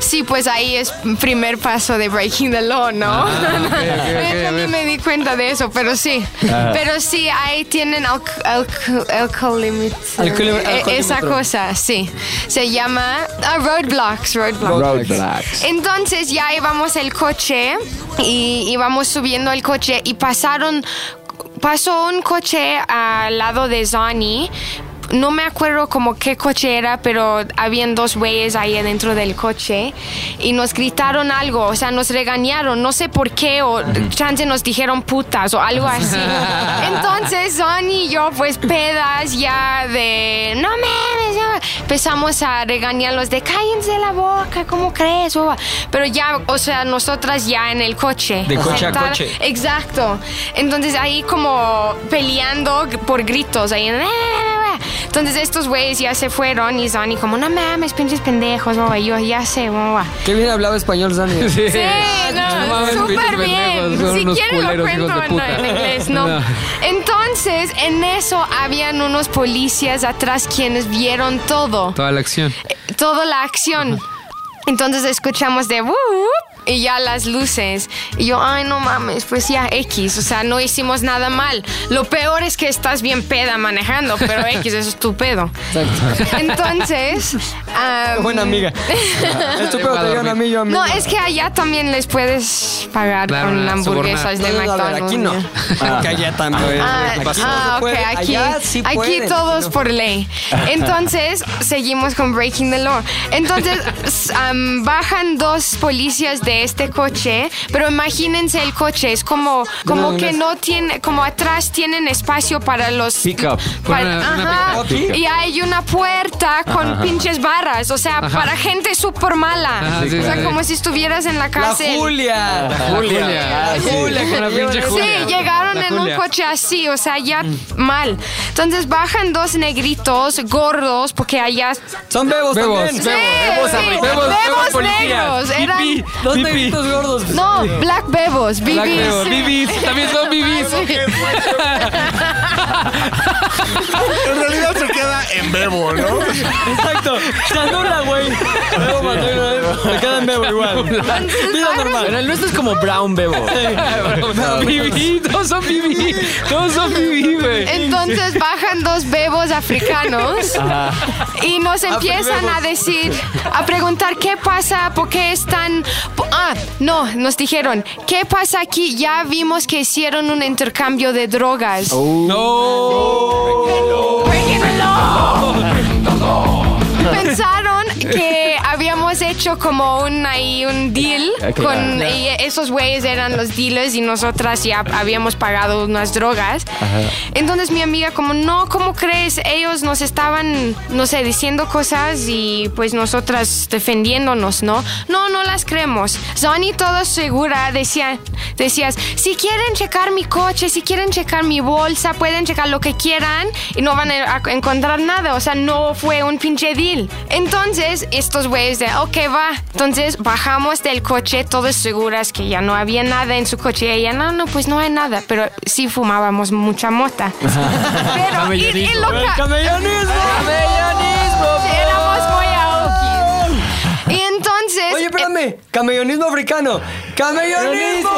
Sí, pues ahí es primer paso de breaking the law, ¿no? (laughs) Eso ni me di cuenta de eso, pero sí. Pero sí, ahí tienen alc- alcoholímetro. Alcohol- Eh, Esa cosa, sí. Se llama ah, roadblocks, roadblocks. Roadblocks. Entonces ya íbamos el coche y íbamos subiendo el coche y pasaron, pasó un coche al lado de Zani. No me acuerdo como qué coche era, pero habían dos güeyes ahí adentro del coche y nos gritaron algo, o sea, nos regañaron, no sé por qué, o chance nos dijeron putas o algo así. (laughs) Entonces, Zani y yo, pues pedas ya de, no mames, ya". empezamos a regañarlos de cállense la boca, ¿cómo crees? boba?". Pero ya, o sea, nosotras ya en el coche. De coche a coche. Exacto. Entonces ahí como peleando por gritos, ahí. Entonces estos güeyes ya se fueron y Zani como, no mames, pinches pendejos, boba". Y yo ya sé, boba. Qué bien hablaba español, Dani. (laughs) Sí, No no, mames, súper bien. pendejos, son Si quieren lo cuento en, inglés, no. (laughs) No. Entonces, en eso habían unos policías atrás quienes vieron todo, Toda la acción. toda la acción. Entonces escuchamos de "Wup, wup", y ya las luces. Y yo, ay, no mames, pues ya X, o sea, no hicimos nada mal. Lo peor es que estás bien peda manejando, pero X, eso es tu pedo. Entonces, am, Buena amiga. (laughs) Es tu pedo, te dieron a mí, yo a mí. no, es que allá también les puedes pagar Claro, con hamburguesas de a ver, McDonald's. aquí no. Que (laughs) allá también. Ah, Aquí se ah, ok, puede. aquí, Allá sí aquí pueden, todos no. por ley. Entonces, seguimos con Breaking the Law. Entonces, (laughs) am, bajan dos policías de este coche, pero imagínense el coche, es como, como que no tiene, como atrás tienen espacio para los... Pickup. para- Una- una ajá, pickup. y hay una puerta con pinches barras, o sea, para gente súper mala. Ajá, sí, o sea, sí. como si estuvieras en la La cárcel. Julia. Julia. Julia, Con la pinche Sí, Julia. llegaron La en un coche así, o sea, ya mal. Entonces bajan dos negritos gordos, porque allá. Son bebos, Bebos, también. Sí, bebos, sí, bebos, bebos bebos policías. negros. Eran, Negritos gordos. no, black bebos, Black bibis. Bebos, bibis. También son bibis. En realidad se queda en bebo, ¿no? Exacto. Se anula, güey. Bebo mató vez. Se queda en bebo igual. Vida normal. Pero el nuestro es como brown bebo. Bibi, todos son bibi. Todos son bibi, güey. Entonces bajan dos bebos africanos y nos empiezan a decir, a preguntar qué pasa, por qué están... po- Ah, no, nos dijeron, ¿qué pasa aquí? Ya vimos que hicieron un intercambio de drogas. No. The law. Pensaron que habíamos hecho como un ahí un deal con y esos güeyes eran los dealers y nosotras ya habíamos pagado unas drogas. Entonces mi amiga como no, ¿cómo crees? Ellos nos estaban no sé diciendo cosas y pues nosotras defendiéndonos, ¿no? No, no las creemos. Zoni todo segura decía decías, si quieren checar mi coche, si quieren checar mi bolsa, pueden checar lo que quieran y no van a a encontrar nada. O sea, no fue un pinche deal. Entonces, estos güeyes de, ok, ok, va. Entonces bajamos del coche, todas seguras que ya no había nada en su coche. Y ella, no, no, pues no hay nada. Pero sí fumábamos mucha mota. (laughs) Pero, y, y lo ca- ¡Camellonismo! (laughs) Éramos muy aukis. Y entonces. Oye, espérame. Camellonismo africano. ¡Camellonismo!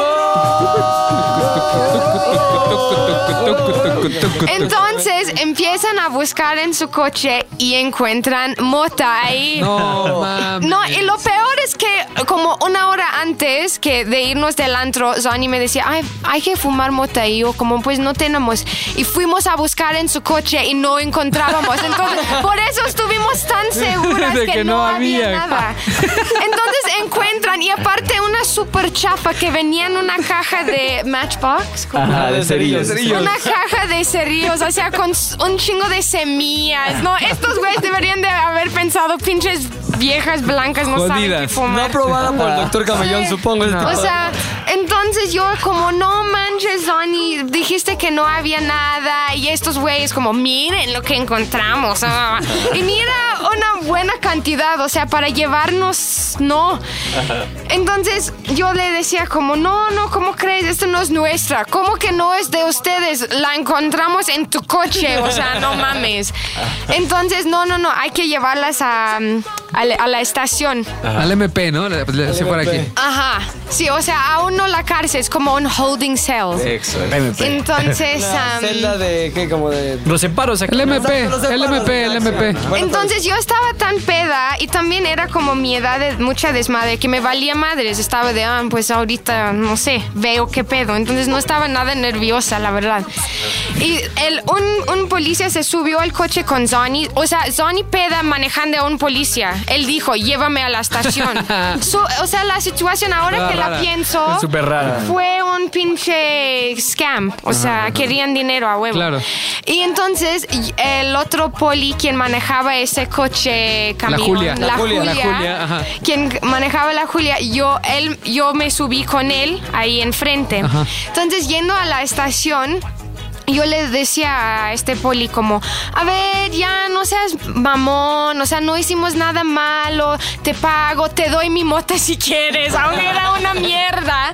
Entonces empiezan a buscar en su coche y encuentran mota ahí. No, mames. No, y lo peor es que como una hora antes que de irnos del antro, Sonny me decía, Ay, hay que fumar mota. Y yo como, pues no tenemos. Y fuimos a buscar en su coche y no encontrábamos. Entonces, (laughs) por eso estuvimos tan seguras De que, que no, no había. había. nada. Entonces encuentran, y aparte una super chafa que venía en una caja de (laughs) Ajá, de cerillos. Una caja de cerillos, o sea, con un chingo de semillas. No, estos güeyes deberían de haber pensado, pinches viejas blancas, no saben qué Jodidas. No fumar. aprobada por el doctor Camellón, Sí. supongo. este O sea, entonces yo como, no manches, Donny, dijiste que no había nada. Y estos güeyes como, miren lo que encontramos. ah. Y mira una buena cantidad, o sea, para llevarnos, no. Entonces yo le decía como, no, no, ¿cómo crees? Esto no es nuestra. ¿Cómo que no es de ustedes? La encontramos en tu coche, o sea, no mames. Entonces, no, no, no, hay que llevarlas a, a la- a la estación. Al MP, ¿no? Le- le- sí, por aquí. Ajá, sí, o sea, aún no la cárcel, es como un holding cell. Entonces, La am, celda de, ¿qué? Como de... Los separos aquí. El MP, Exacto, los el separos, MP, el exacto. MP. Bueno, entonces yo estaba tan peda y también era como mi edad de mucha desmadre que me valía madres. Estaba de, ah, pues ahorita, no sé, veo qué pedo. Entonces no estaba nada nerviosa, la verdad. Y el, un, un policía se subió al coche con Zonny. O sea, Zonny peda manejando a un policía. Él dijo, llévame a la estación. (laughs) O sea, la situación ahora que la pienso... Fue un pinche scam. O sea, querían dinero a huevo. Claro. Y entonces el otro poli, quien manejaba ese coche camión, Julia. la, La Julia, Julia, la Julia, ajá. quien manejaba la Julia, yo él, yo me subí con él ahí enfrente. Entonces yendo a la estación. Yo le decía a este poli como, a ver, ya no seas mamón, o sea, no hicimos nada malo, te pago, te doy mi mota si quieres, aunque era una mierda.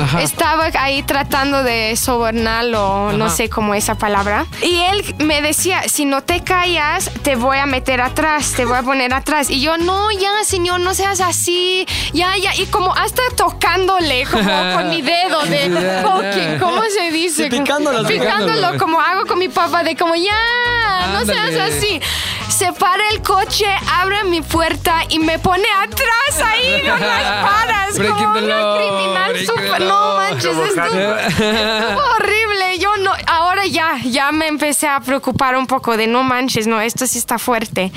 Ajá. Estaba ahí tratando de sobornarlo, no sé cómo esa palabra. Y él me decía, si no te callas, te voy a meter atrás, te voy a poner atrás. Y yo, no, ya, señor, no seas así, ya, ya. Y como hasta tocándole, como (laughs) con mi dedo de poking, ¿cómo se dice? Sí, picándolo, Picándolo, picándolo. como hago con mi papá, de como, ya, no seas Ándale. así. Se para el coche, abre mi puerta y me pone atrás ahí, (laughs) no las paras, Breaking como una criminal super, no manches, estuvo, estuvo horrible. Yo no, ahora ya, ya me empecé a preocupar un poco de no manches, no, esto sí está fuerte.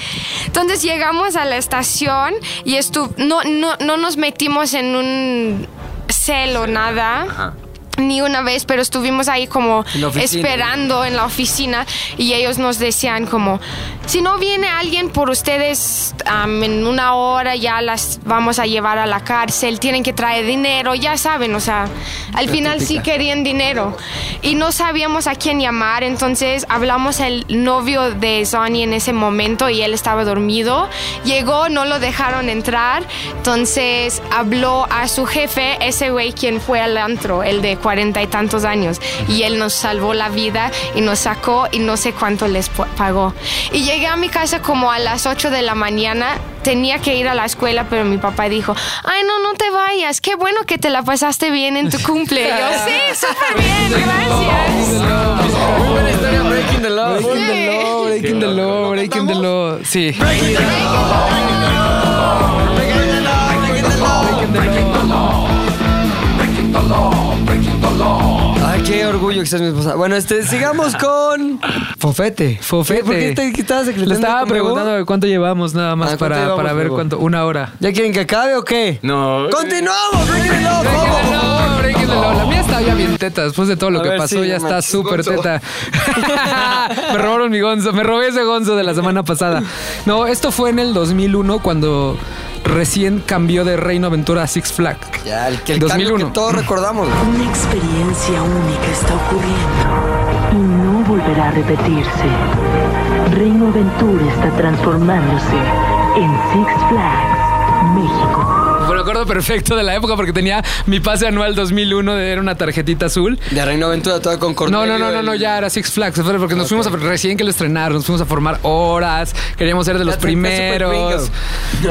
Entonces llegamos a la estación y estu no, no, no nos metimos en un celo nada. Ni una vez, pero estuvimos ahí como En la esperando en la oficina y ellos nos decían como, si no viene alguien por ustedes am, en una hora, ya las vamos a llevar a la cárcel, tienen que traer dinero, ya saben, o sea, al final sí querían dinero. Y no sabíamos a quién llamar, entonces hablamos al novio de Sonny en ese momento y él estaba dormido, llegó, no lo dejaron entrar, entonces habló a su jefe, ese güey quien fue al antro, el de cuarenta y tantos años, y él nos salvó la vida y nos sacó y no sé cuánto les pagó. Y llegué a mi casa como a las 8 de la mañana. Tenía que ir a la escuela, pero mi papá dijo, ay, no, no te vayas, qué bueno que te la pasaste bien en tu (laughs) cumple. Y yo, sí, súper (laughs) bien, gracias. Muy buena historia, Breaking the Law. Breaking the law, Breaking the Law, Breaking the Law. Sí. Ay, qué orgullo que seas mi esposa. Bueno, este, sigamos (laughs) con Fofete. Fofete. ¿Por qué te quitabas Le estaba preguntando cuánto llevamos nada más Ah, ¿cuánto para, llevamos, para ver cuánto. Una hora. ¿Ya quieren que acabe o qué? No. ¡Continuamos! ¡Breaking! Breaking the. La mía está ya bien teta. Después de todo lo A que ver, pasó, sí, ya está súper teta. (laughs) me robaron mi gonzo. Me robé ese gonzo de la semana pasada. No, esto fue en el 2001 cuando recién cambió de Reino Aventura a Six Flags. Ya, el, que el cambio 2001. que todos recordamos. Una experiencia única está ocurriendo y no volverá a repetirse. Reino Aventura está transformándose en Six Flags. México. Acuerdo perfecto de la época porque tenía mi pase anual 2001, de- era una tarjetita azul. De Reino Aventura toda con No, Cornelio. no, no, no, no, el- ya era Six Flags, porque nos fuimos a, recién que lo estrenaron, nos fuimos a formar horas, queríamos ser de los primeros. (laughs)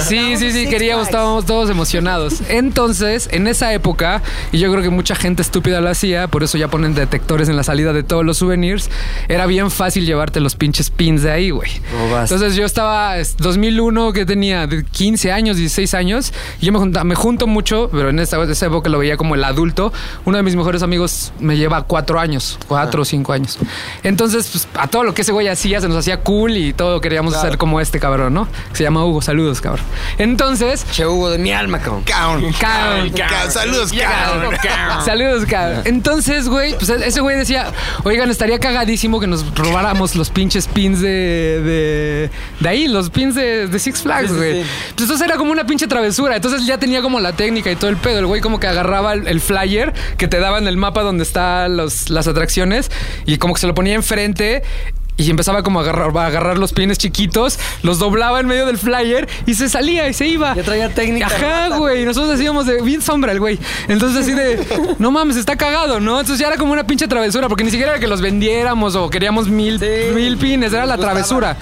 Sí, sí, sí, queríamos, Flags. estábamos todos emocionados. Entonces, en esa época, y yo creo que mucha gente estúpida lo hacía, por eso ya ponen detectores en la salida de todos los souvenirs, era bien fácil llevarte los pinches pins de ahí, güey. Robaste. Entonces yo estaba, es, 2001, que tenía de 15 años, 16 años, y yo me, junta- me junto mucho, pero en esa, esa época lo veía como el adulto. Uno de mis mejores amigos me lleva cuatro años, cuatro o cinco años. Entonces, pues, a todo lo que ese güey hacía, se nos hacía cool y todo queríamos Claro. hacer como este cabrón, ¿no? Se llama Hugo, saludos, cabrón. Entonces... Che Hugo de mi alma, cabrón. Cabrón. Cabrón. Ca- Saludos, cabrón. Saludos, cabrón. Entonces, güey, pues ese güey decía, oigan, estaría cagadísimo que nos robáramos los pinches pins de, de, de ahí, los pins de, de Six Flags, Sí, sí, güey. sí. Pues entonces era como una pinche travesura. Entonces ya tenía como la técnica y todo el pedo. El güey como que agarraba el, el flyer que te daba en el mapa donde están los, las atracciones y como que se lo ponía enfrente. Y empezaba como a agarrar, a agarrar los pines chiquitos, los doblaba en medio del flyer y se salía y se iba. Ya traía técnica. Ajá, güey. Nosotros hacíamos de bien sombra el güey. Entonces así de, (laughs) no mames, está cagado, ¿no? Entonces ya era como una pinche travesura, porque ni siquiera era que los vendiéramos o queríamos mil, Sí. mil pines, era la gustaba. travesura.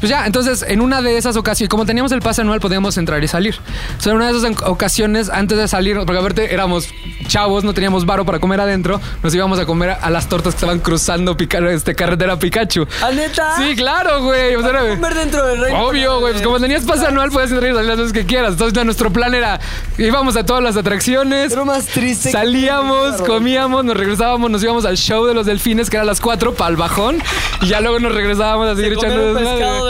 Pues ya, entonces en una de esas ocasiones, como teníamos el pase anual, podíamos entrar y salir. O sea, en una de esas ocasiones, antes de salir, porque aparte éramos chavos, no teníamos varo para comer adentro, nos íbamos a comer a las tortas que estaban cruzando Pica- este, carretera Pikachu. ¿Ah, neta? Sí, claro, güey. O sea, Comer dentro del reino. Obvio, güey. Pues como tenías pase anual, puedes entrar y salir las veces que quieras. Entonces, ya nuestro plan era: íbamos a todas las atracciones. Pero más triste. que- Salíamos, comíamos, nos regresábamos, nos íbamos al show de los delfines, que era a las 4, para el bajón. Y ya luego nos regresábamos a seguir Comer echando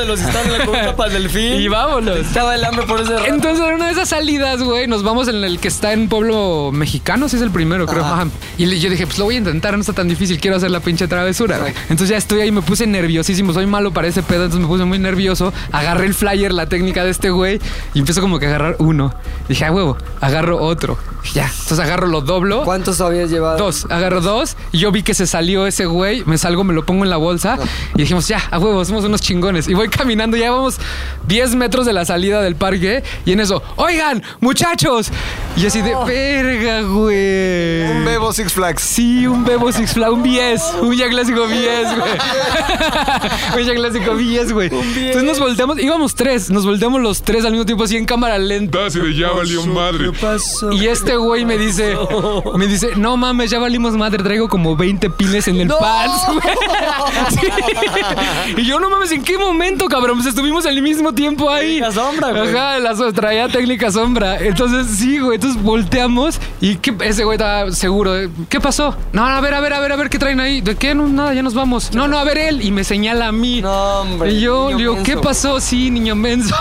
de los comida para el delfín. Y vámonos. Estaba el hambre por ese rato. Entonces, en una de esas salidas, güey, nos vamos en el que está en pueblo mexicano, si es el primero, creo. Ajá. Y yo dije, pues lo voy a intentar, no está tan difícil, quiero hacer la pinche travesura, güey. Entonces ya estoy ahí, me puse nerviosísimo, soy malo para ese pedo, entonces me puse muy nervioso. Agarré el flyer, la técnica de este güey, y empiezo como que a agarrar uno. Dije, ah, huevo, agarro otro. Ya, entonces agarro, lo doblo. ¿Cuántos habías llevado? Dos, agarro dos y yo vi que se salió ese güey, me salgo, me lo pongo en la bolsa y dijimos, ya, a huevo, somos unos chingones. Y voy caminando, ya vamos 10 metros de la salida del parque y en eso, oigan, muchachos. Y así de, verga, güey. Un bebo Six Flags. Sí, un Bebo Six Flags, un 10, un ya clásico 10, güey. (laughs) un ya clásico 10, güey. Entonces nos volteamos, íbamos tres, nos volteamos los tres al mismo tiempo así en cámara lenta. Así de ya valió madre. Y este güey me dice, (laughs) me dice, no mames, ya valimos madre, traigo como 20 pines en el pants, güey. (laughs) Sí. Y yo, no mames, ¿en qué momento, cabrón? Pues estuvimos al mismo tiempo ahí. Técnica sombra, güey. Ajá, la so- traía técnica sombra. Entonces, sí, güey, entonces volteamos y ¿qué- ese güey estaba seguro. de, ¿Qué pasó? No, no, a ver, a ver, a ver, a ver, ¿qué traen ahí? ¿De qué? No, nada, ya nos vamos. No, no, a ver él. Y me señala a mí. No, hombre, Y yo, le digo, ¿qué pasó? Sí, niño menso.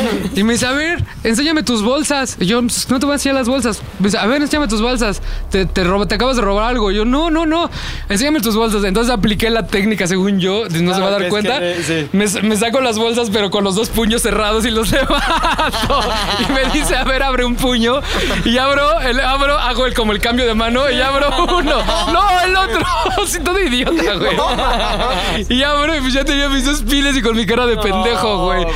(laughs) y me dice, a ver, enséñame tus bolsas. Y yo, "Pues, no te voy a enseñar las bolsas. Me dice, a ver, enséñame tus bolsas. Te, te, robo- te acabas de robar algo. Y yo, no, no, no. Enséñame tus bolsas. Entonces apliqué la técnica, según yo, no se va a dar cuenta. que, sí. Me, me saco las bolsas, pero con los dos puños cerrados y los (laughs) levanto. y me dice, a ver, abre un puño. Y abro, el, abro, hago el, como el cambio de mano y abro uno. No, el otro. (laughs) Sí, todo idiota, güey. Y abro y pues ya tenía mis dos piles y con mi cara de pendejo, güey.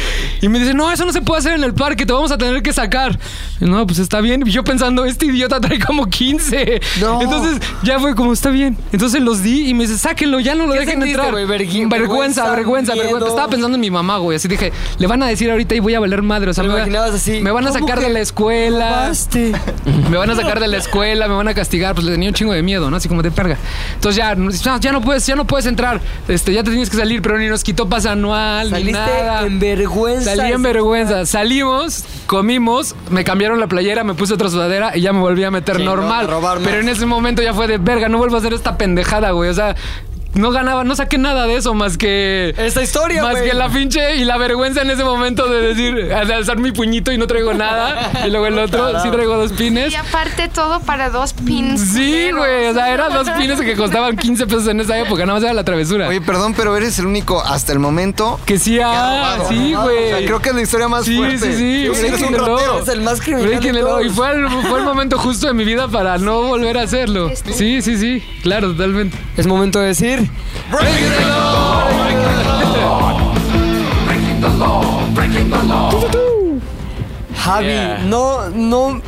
Y me dice, no, eso no se puede hacer en el parque, te vamos a tener que sacar. Y no, pues está bien. Y yo pensando, este idiota trae como 15. No. Entonces ya fue como, está bien. Entonces los di y me dice, sáquenlo, ya no lo ¿Qué dejen sentiste, entrar. Vergui- vergüenza, vergüenza, vergüenza, vergüenza. Estaba pensando en mi mamá, güey. Así dije, le van a decir ahorita y voy a valer madre. O sea, ¿Te me, va- imaginabas así? me van a ¿Cómo sacar de la escuela. (laughs) Me van a sacar de la escuela, me van a castigar, pues le tenía un chingo de miedo, ¿no? Así como de perga. Entonces ya, no, ya no puedes, ya no puedes entrar, este, ya te tienes que salir, pero ni nos quitó pase anual, ni Saliste nada. en vergüenza. Salí en vergüenza. Salimos, comimos, me cambiaron la playera, me puse otra sudadera y ya me volví a meter Sí, normal. pero en ese momento ya fue de verga, no vuelvo a hacer esta pendejada, güey. O sea, no ganaba, no saqué nada de eso más que. Esta historia, Más que la pinche y la vergüenza en ese momento de decir, de alzar mi puñito y no traigo nada. Y luego el otro, sí traigo dos pines. Y aparte todo para dos pins. Sí, güey. O sea, eran dos (laughs) pines que costaban 15 pesos en esa época. Nada más era la travesura. Oye, perdón, pero eres el único hasta el momento. que sí, ah, robado. sí, O güey. sea, creo que es la historia más Sí, fuerte. sí, sí. Sí eres un. Eres el más criminal de todos. Y fue el, fue el momento justo de mi vida para no volver a hacerlo. Sí, sí, sí. Claro, totalmente. Es momento de decir. Javi, Yeah. no, no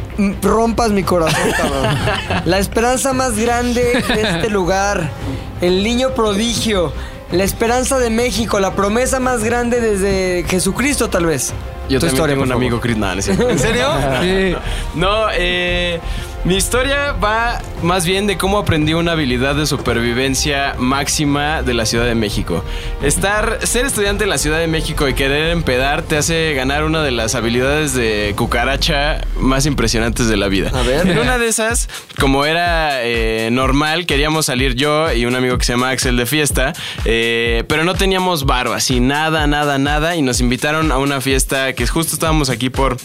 rompas mi corazón, cabrón. La esperanza más grande de este lugar, el niño prodigio, la esperanza de México, la promesa más grande desde Jesucristo, tal vez. Yo Tu también historia, tengo un favor. amigo Chris. ¿En serio? (laughs) Sí. No, eh, mi historia va más bien de cómo aprendí una habilidad de supervivencia máxima de la Ciudad de México. Estar, ser estudiante en la Ciudad de México y querer empedar te hace ganar una de las habilidades de cucaracha más impresionantes de la vida. A ver. En una de esas, como era eh, normal, queríamos salir yo y un amigo que se llama Axel de fiesta, eh, pero no teníamos varo, así nada, nada, nada, y nos invitaron a una fiesta que justo estábamos aquí por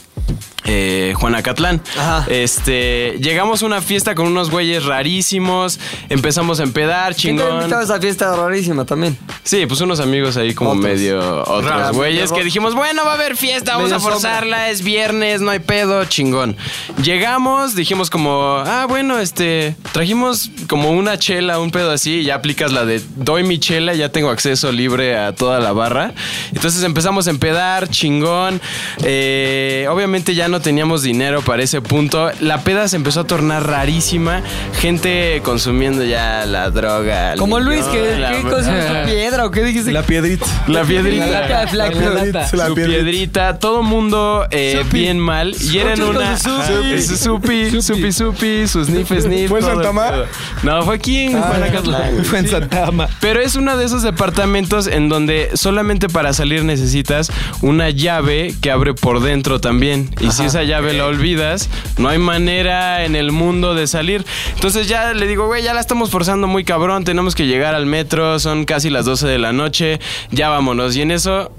eh, Juanacatlán. Este, llegamos a una fiesta con unos güeyes rarísimos, empezamos a empedar, ¿Quién te chingón. invitado a esa fiesta rarísima también? Sí, pues unos amigos ahí como Otros. medio otros Raros. güeyes que dijimos, bueno, va a haber fiesta, vamos a forzarla, es viernes, no hay pedo, chingón. Llegamos, dijimos como, ah, bueno, este, trajimos como una chela, un pedo así, y ya aplicas la de doy mi chela, ya tengo acceso libre a toda la barra. Entonces empezamos a empedar, chingón. Eh, obviamente ya no teníamos dinero para ese punto. La peda se empezó a tornar rarísima, gente consumiendo ya la droga. Como Luis, que, la- ¿qué cosa tu piedra o qué dijiste? La piedrita. la piedrita. La lata, la lata. La su piedrita. piedrita, todo mundo eh, bien mal. Y eran una. su supi. su supi, supi, supi, sus sniff, sniff. (laughs) ¿Fue en Santama? No, fue aquí en Juanacatlán. Fue en Santama. Pero es uno de esos departamentos en donde solamente para salir necesitas una llave que abre por dentro también. Y si esa llave la olvidas, no hay manera en el mundo de salir. Entonces ya le digo, güey, ya la estamos forzando muy cabrón, tenemos que llegar al metro, son casi las 12 de la noche, ya vámonos. Y en eso...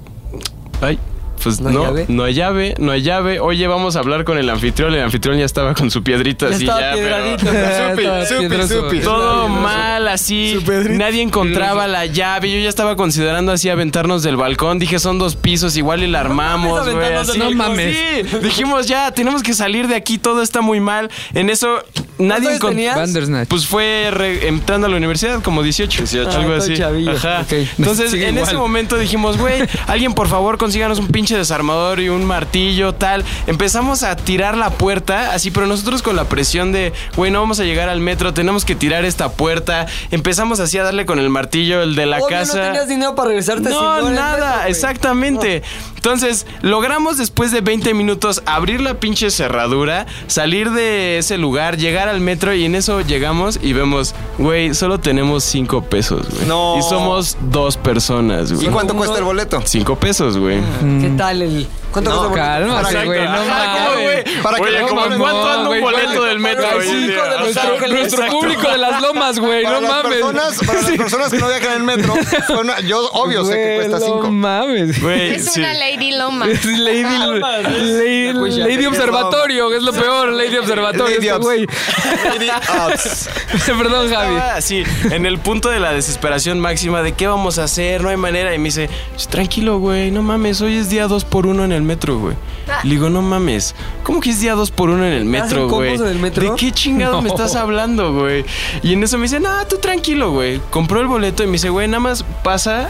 Ay. Pues ¿No no, hay llave? no hay llave, no hay llave. Oye, vamos a hablar con el anfitrión. El anfitrión ya estaba con su piedrita Ya así ya, pero-. (laughs) Supi, supi, supi. Todo mal, así. Su pedrito. Nadie encontraba la llave. Yo ya estaba considerando así aventarnos del balcón. Dije, son dos pisos, igual y la armamos, mames, del- no mames. Sí, dijimos ya, tenemos que salir de aquí, todo está muy mal. En eso, nadie? Bandersnatch. Pues fue re- entrando a la universidad, como 18. 18 Ah, algo todo así. chavillo. Ajá. Entonces, en ese momento dijimos, güey, alguien por favor consíganos un pinche desarmador y un martillo, tal. Empezamos a tirar la puerta, así, pero nosotros con la presión de, güey, no vamos a llegar al metro, tenemos que tirar esta puerta. Empezamos así a darle con el martillo, el de la Obvio, casa. no tenías dinero para regresarte No, nada, metro, exactamente. Entonces, logramos después de 20 minutos abrir la pinche cerradura, salir de ese lugar, llegar al metro y en eso llegamos y vemos, güey, solo tenemos 5 pesos, güey. No. Y somos dos personas, güey. ¿Y cuánto cuesta el boleto? 5 pesos, güey. ¿Qué tal el...? ¿Cuánto No, cuesta el boleto? Cálmate, Para- güey. No Ajá, ¿cómo, mames. Para que Oye, no ¿cómo mames, cuánto anda un boleto del metro Para hoy en día? de Nuestro, Ángeles. nuestro público de las lomas, güey. No las, mames. personas, para las personas que no viajan en el metro, (laughs) yo obvio sé que cuesta No 5. mames. Güey, Es sí. una Lady Loma. (laughs) Es Lady, Lady, Lady Observatorio, que es lo peor, Lady Observatorio, Lady este Obs. güey. (laughs) Perdón, Javi. Así, en el punto de la desesperación máxima de qué vamos a hacer, no hay manera. Y me dice, "Pues, tranquilo, güey, no mames, hoy es día 2 por 1 en el metro, güey. Le digo, no mames, ¿cómo que es día 2 por 1 en el metro, ¿Hacen güey? combos en el metro? ¿De qué chingado me estás hablando, güey? Y en eso me dice, no, tú tranquilo, güey. Compró el boleto y me dice, güey, nada más pasa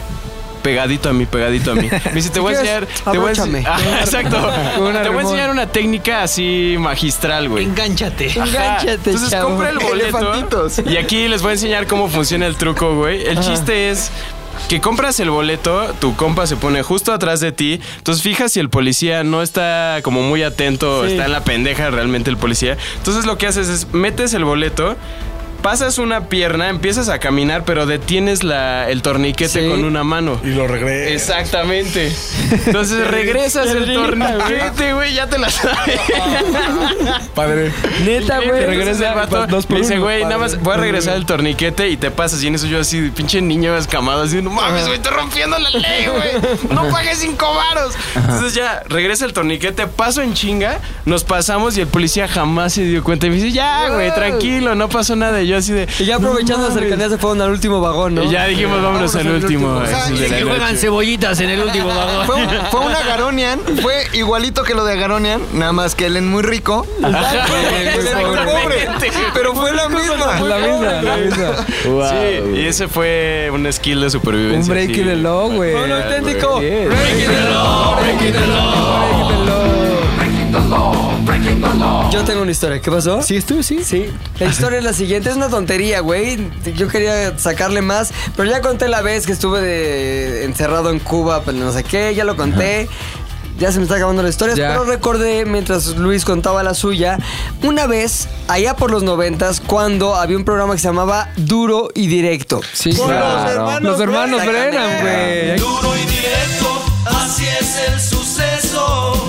pegadito a mí, pegadito a mí. (laughs) Me dice, te voy a enseñar. Te voy a. Ajá, (laughs) exacto. Te voy a enseñar una técnica así magistral, güey. Engánchate. Ajá. Engánchate, Entonces chavo. compra el boleto. Y aquí les voy a enseñar cómo funciona el truco, güey. El chiste es que compras el boleto, tu compa se pone justo atrás de ti. Entonces fijas si el policía no está como muy atento, está en la pendeja realmente el policía. Entonces lo que haces es metes el boleto. Pasas una pierna, empiezas a caminar, pero detienes la, el torniquete Sí. con una mano. Y lo regreso. Exactamente. (laughs) Entonces regresas el torniquete, güey, ya te la sabes. (laughs) Padre. Neta, güey. te regresa vato, dos por me dice, güey, nada más voy a regresar el torniquete y te pasas. Y en eso yo así, pinche niño escamado, así, no mames, güey, estoy rompiendo la ley, güey. No pagues cinco varos. Entonces ya, regresa el torniquete, paso en chinga, nos pasamos y el policía jamás se dio cuenta. Y me dice, ya, güey, tranquilo, no pasó nada. Y yo así de... Y ya aprovechando la cercanía se fueron al último vagón, ¿no? Y ya dijimos, vámonos al último. O sea, y que noche. cebollitas en el último (laughs) vagón. Fue un, fue un Agaronian, (laughs) fue igualito que lo de Agaronian, nada más que él en muy rico. (laughs) Pero fue la misma. La misma, la misma. Sí, y ese fue un skill de supervivencia. Un break sí. in the law, güey. Un auténtico. Breaking breaking the law. Breaking the law. Yo tengo una historia. ¿Qué pasó? ¿Sí tú? Sí. Sí. La historia es la siguiente. Es una tontería, güey. Yo quería sacarle más, pero ya conté la vez que estuve de- encerrado en Cuba, pero no sé qué. Ya lo conté. Ya se me está acabando la historia, Ya. pero recordé mientras Luis contaba la suya, una vez, allá por los noventas, cuando había un programa que se llamaba Duro y Directo. Sí, Con claro. Los hermanos Brennan, güey. Duro y directo, así es el suceso.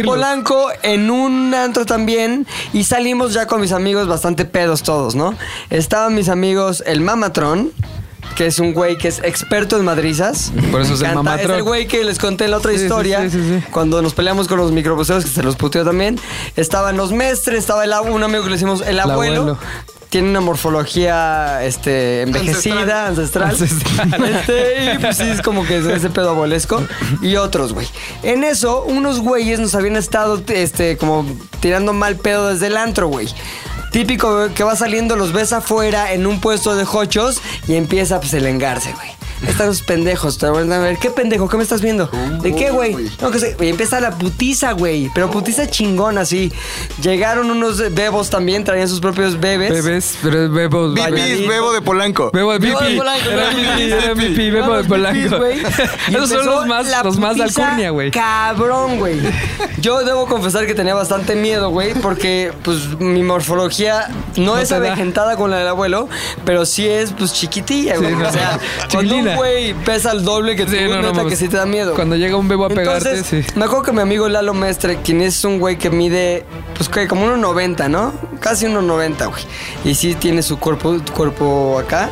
En Polanco en un antro también y salimos ya con mis amigos bastante pedos todos, ¿no? Estaban mis amigos el Mamatron, que es un güey que es experto en madrizas. Por eso es el. Mamatron. Es el güey que les conté en la otra Sí, historia. sí, sí, sí. Cuando nos peleamos con los microbuseos, que se los puteó también. Estaban los mestres, estaba el, ab- un amigo que le decimos el abuelo. abuelo. Tiene una morfología este, envejecida, ancestral. Este, y pues sí, es como que es ese pedo abuelesco. Y otros, güey. En eso, unos güeyes nos habían estado este, como tirando mal pedo desde el antro, güey. Típico que va saliendo, los ves afuera en un puesto de hochos y empieza pues engarce, güey. Están los pendejos, te van a ver, ¿qué pendejo? ¿Qué me estás viendo? ¿De qué, güey? No, que sé, y empieza la putiza, güey. Pero putiza chingón, así. Llegaron unos bebos también, traían sus propios bebés. Bebés, pero es bebo. Bibis, bebo de Polanco. Bebo de Bebo de. Polanco, Era bebo de bebo Polanco. (laughs) Esos son los más, la los más de alcurnia, güey. Cabrón, güey. Yo debo confesar que tenía bastante miedo, güey, porque pues mi morfología no, No es avejentada con la del abuelo, pero sí es pues chiquitilla, güey. Sí, no. o sea, cuando un. (laughs) güey pesa el doble que tú, Sí, no, no neta mames. que sí te da miedo. Cuando llega un bebo a pegarte, Entonces, sí. me acuerdo que mi amigo Lalo Mestre, quien es un güey que mide, pues que como 1.90, ¿no? Casi 1.90, güey. Y sí tiene su cuerpo, cuerpo acá.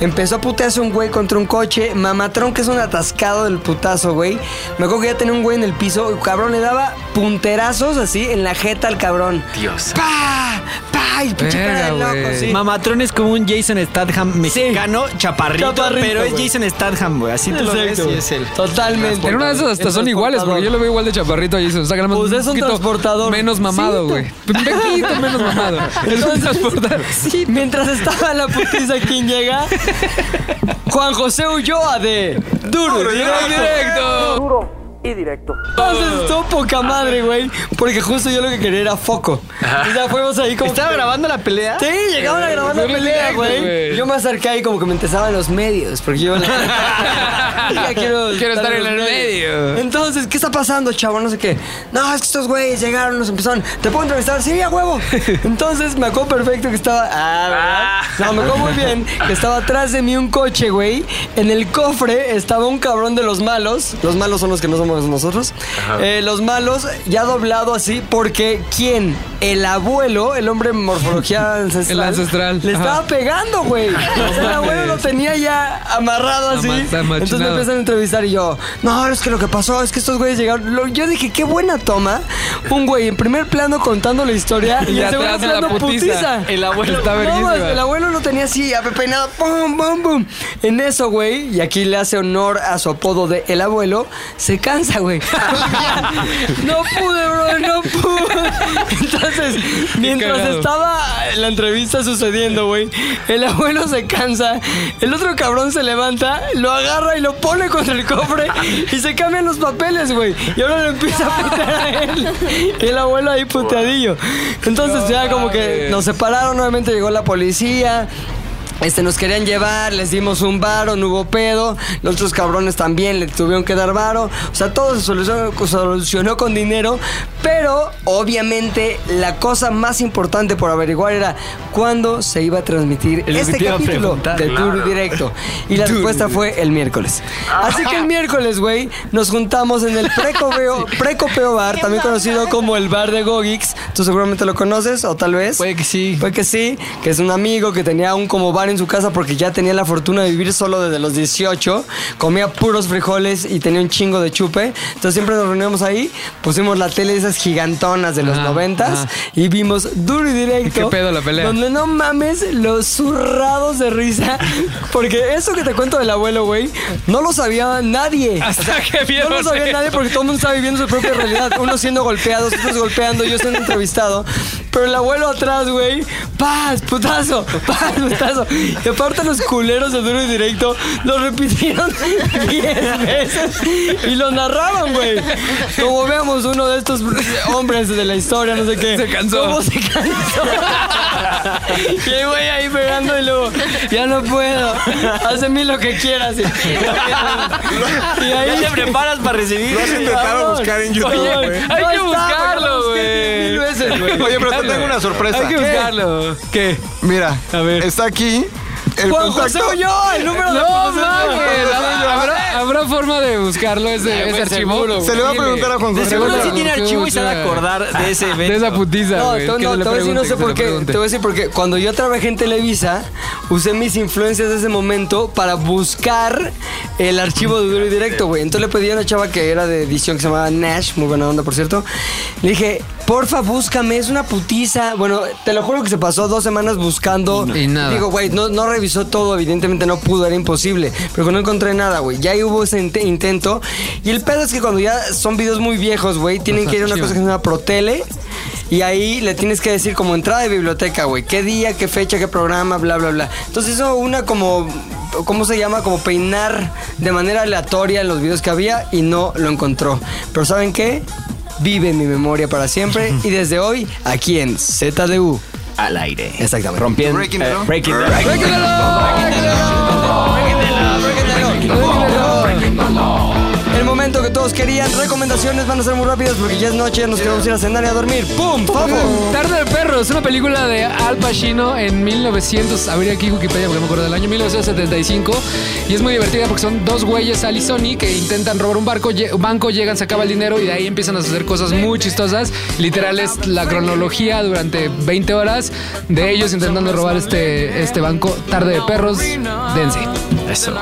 Empezó a putearse un güey contra un coche. Mamatrón, que es un atascado del putazo, güey. Me acuerdo que ya tenía un güey en el piso. y, cabrón, le daba punterazos así en la jeta al cabrón. Dios. ¡Pa! ¡Pa! Y pinche cara de loco, sí. Mamatrón es como un Jason Statham mexicano, chaparrito, Chaparrito, pero es güey. Jason Statham, güey. Así tú lo ves Exacto. y es él. Totalmente. En una de esas hasta son iguales, porque yo lo veo igual de chaparrito y se saca Pues es un transportador. menos mamado, güey. Un poquito menos mamado. (laughs) Es un transportador. Sí, mientras estaba la putiza, ¿quién llega? Juan José Ulloa de Duro, Directo. Directo. Y directo. Entonces estuvo poca madre, güey. Porque justo yo lo que quería era foco. O sea, fuimos ahí como. ¿Estaba grabando la pelea? Sí, llegaban a grabar la y pelea, güey. Yo me acerqué ahí como que me interesaban los medios. Porque yo. (laughs) (laughs) Ya quiero, Quiero estar en los el medios. medio. Entonces, ¿qué está pasando, chavo? No sé qué. No, es que estos güeyes llegaron, nos empezaron. ¿Te puedo entrevistar? Sí, a huevo. (laughs) Entonces, me acuerdo perfecto que estaba. Ah, ¿verdad? No, me acuerdo muy bien que estaba atrás de mí un coche, güey. En el cofre estaba un cabrón de los malos. Los malos son los que no somos nosotros. Eh, los malos, ya doblado así, porque ¿quién? El abuelo, el hombre en morfología ancestral. (laughs) El ancestral, Le ajá. estaba pegando, güey. (laughs) El abuelo lo tenía ya amarrado así. Ama- Entonces me empiezan a entrevistar y yo, no, es que lo que pasó es que estos güeyes llegaron. Lo- yo dije, qué buena toma. Un güey en primer plano contando la historia y, (laughs) Y en segundo atrás la plano putiza. putiza. El abuelo está No, verguísima. el abuelo lo tenía así, apepeinado, pum, pum, pum. En eso, güey, y aquí le hace honor a su apodo de el abuelo, se cansa, güey. (laughs) no pude, bro, no pude. Entonces, mientras estaba la entrevista sucediendo, güey, el abuelo se cansa, el otro cabrón se levanta, lo agarra y lo pone contra el cofre y se cambian los papeles, güey. Y ahora lo empieza a putear a él. Y el abuelo ahí puteadillo. Entonces ya como que nos separaron, nuevamente llegó la policía. Este, nos querían llevar, les dimos un varo, no hubo pedo. Los otros cabrones también le tuvieron que dar varo. O sea, todo se solucionó, solucionó con dinero. Pero, obviamente, la cosa más importante por averiguar era cuándo se iba a transmitir este capítulo de Tour Directo. Y la respuesta fue el miércoles. Así que el miércoles, güey, nos juntamos en el Precopeo, (laughs) Precopeo Bar, también conocido como el Bar de Gogix. Tú seguramente lo conoces, o tal vez. Puede que sí. Puede que sí, que es un amigo que tenía un como bar en su casa porque ya tenía la fortuna de vivir solo desde los 18. Comía puros frijoles y tenía un chingo de chupe. Entonces siempre nos reuníamos ahí, pusimos la tele de esas gigantonas de los Ajá, noventas ajá. y vimos duro y directo. ¿Qué pedo la pelea? Donde no mames los zurrados de risa. Porque eso que te cuento del abuelo, güey, no lo sabía nadie. (laughs) Hasta que No lo sabía eso. nadie porque todo el mundo estaba viviendo su propia realidad. Uno siendo golpeado, otros golpeando, yo siendo entrevistado. Pero el abuelo atrás, güey, paz, putazo, (laughs) paz, putazo. Y aparte los culeros de duro y directo lo repitieron (laughs) 10 veces y lo narraban, güey. Como veamos uno de estos hombres de la historia, no sé qué. Se cansó. ¿Cómo se cansó? (laughs) y el güey ahí pegando y luego, ya no puedo. Hazme lo que quieras. Y, y ahí Ya te preparas para recibir. Lo has intentado buscar en YouTube, güey. Hay no que está, buscarlo, güey. mil veces, güey. Oye, pero te tengo una sorpresa. Hay que buscarlo. ¿Qué? Mira, A ver. está aquí el Juan contacto. José yo, el número de No Juan José mames. Ulloa. ¿Habrá, habrá forma de buscarlo ese, ese archivo? Se le va a preguntar a Juan De José. seguro Seguro sí tiene archivo y se va a acordar de ese (laughs) evento. De esa putiza, No, Que no, le te voy a decir, no sé por qué. Te voy a decir porque cuando yo trabajé en Televisa, usé mis influencias de ese momento para buscar el archivo de Duro y Directo, güey. Entonces le pedí a una chava que era de edición que se llamaba Nash, muy buena onda, por cierto. Le dije, porfa, búscame, es una putiza. Bueno, te lo juro que se pasó dos semanas buscando. Y nada. Digo, güey, no, no revisó todo, evidentemente no pudo, era imposible. Pero no encontré nada, güey. Ya ahí hubo ese int- intento. Y el pedo es que cuando ya son videos muy viejos, güey, tienen que ir a una cosa que se llama Protele. Y ahí le tienes que decir como entrada de biblioteca, güey. ¿Qué día, qué fecha, qué programa, bla, bla, bla? Entonces eso una como... ¿Cómo se llama? Como peinar de manera aleatoria los videos que había y no lo encontró. Pero ¿saben qué? Vive en mi memoria para siempre y desde hoy aquí en ZDU. Al aire. Exactamente. Rompiendo. Breaking the eh, law. breaking the law. Momento que todos querían. Recomendaciones van a ser muy rápidas porque ya es noche, nos queremos ir a cenar y a dormir. ¡Pum! ¡Fafo! Tarde de Perros, una película de Al Pacino en 1900, abrí aquí Wikipedia porque me acuerdo del año 1975 y es muy divertida porque son dos güeyes, Al y Sony, que intentan robar un barco, banco, llegan, se acaba el dinero y de ahí empiezan a suceder cosas muy chistosas. Literal es la cronología durante 20 horas de ellos intentando robar este, este banco. Tarde de Perros, dense. Eso.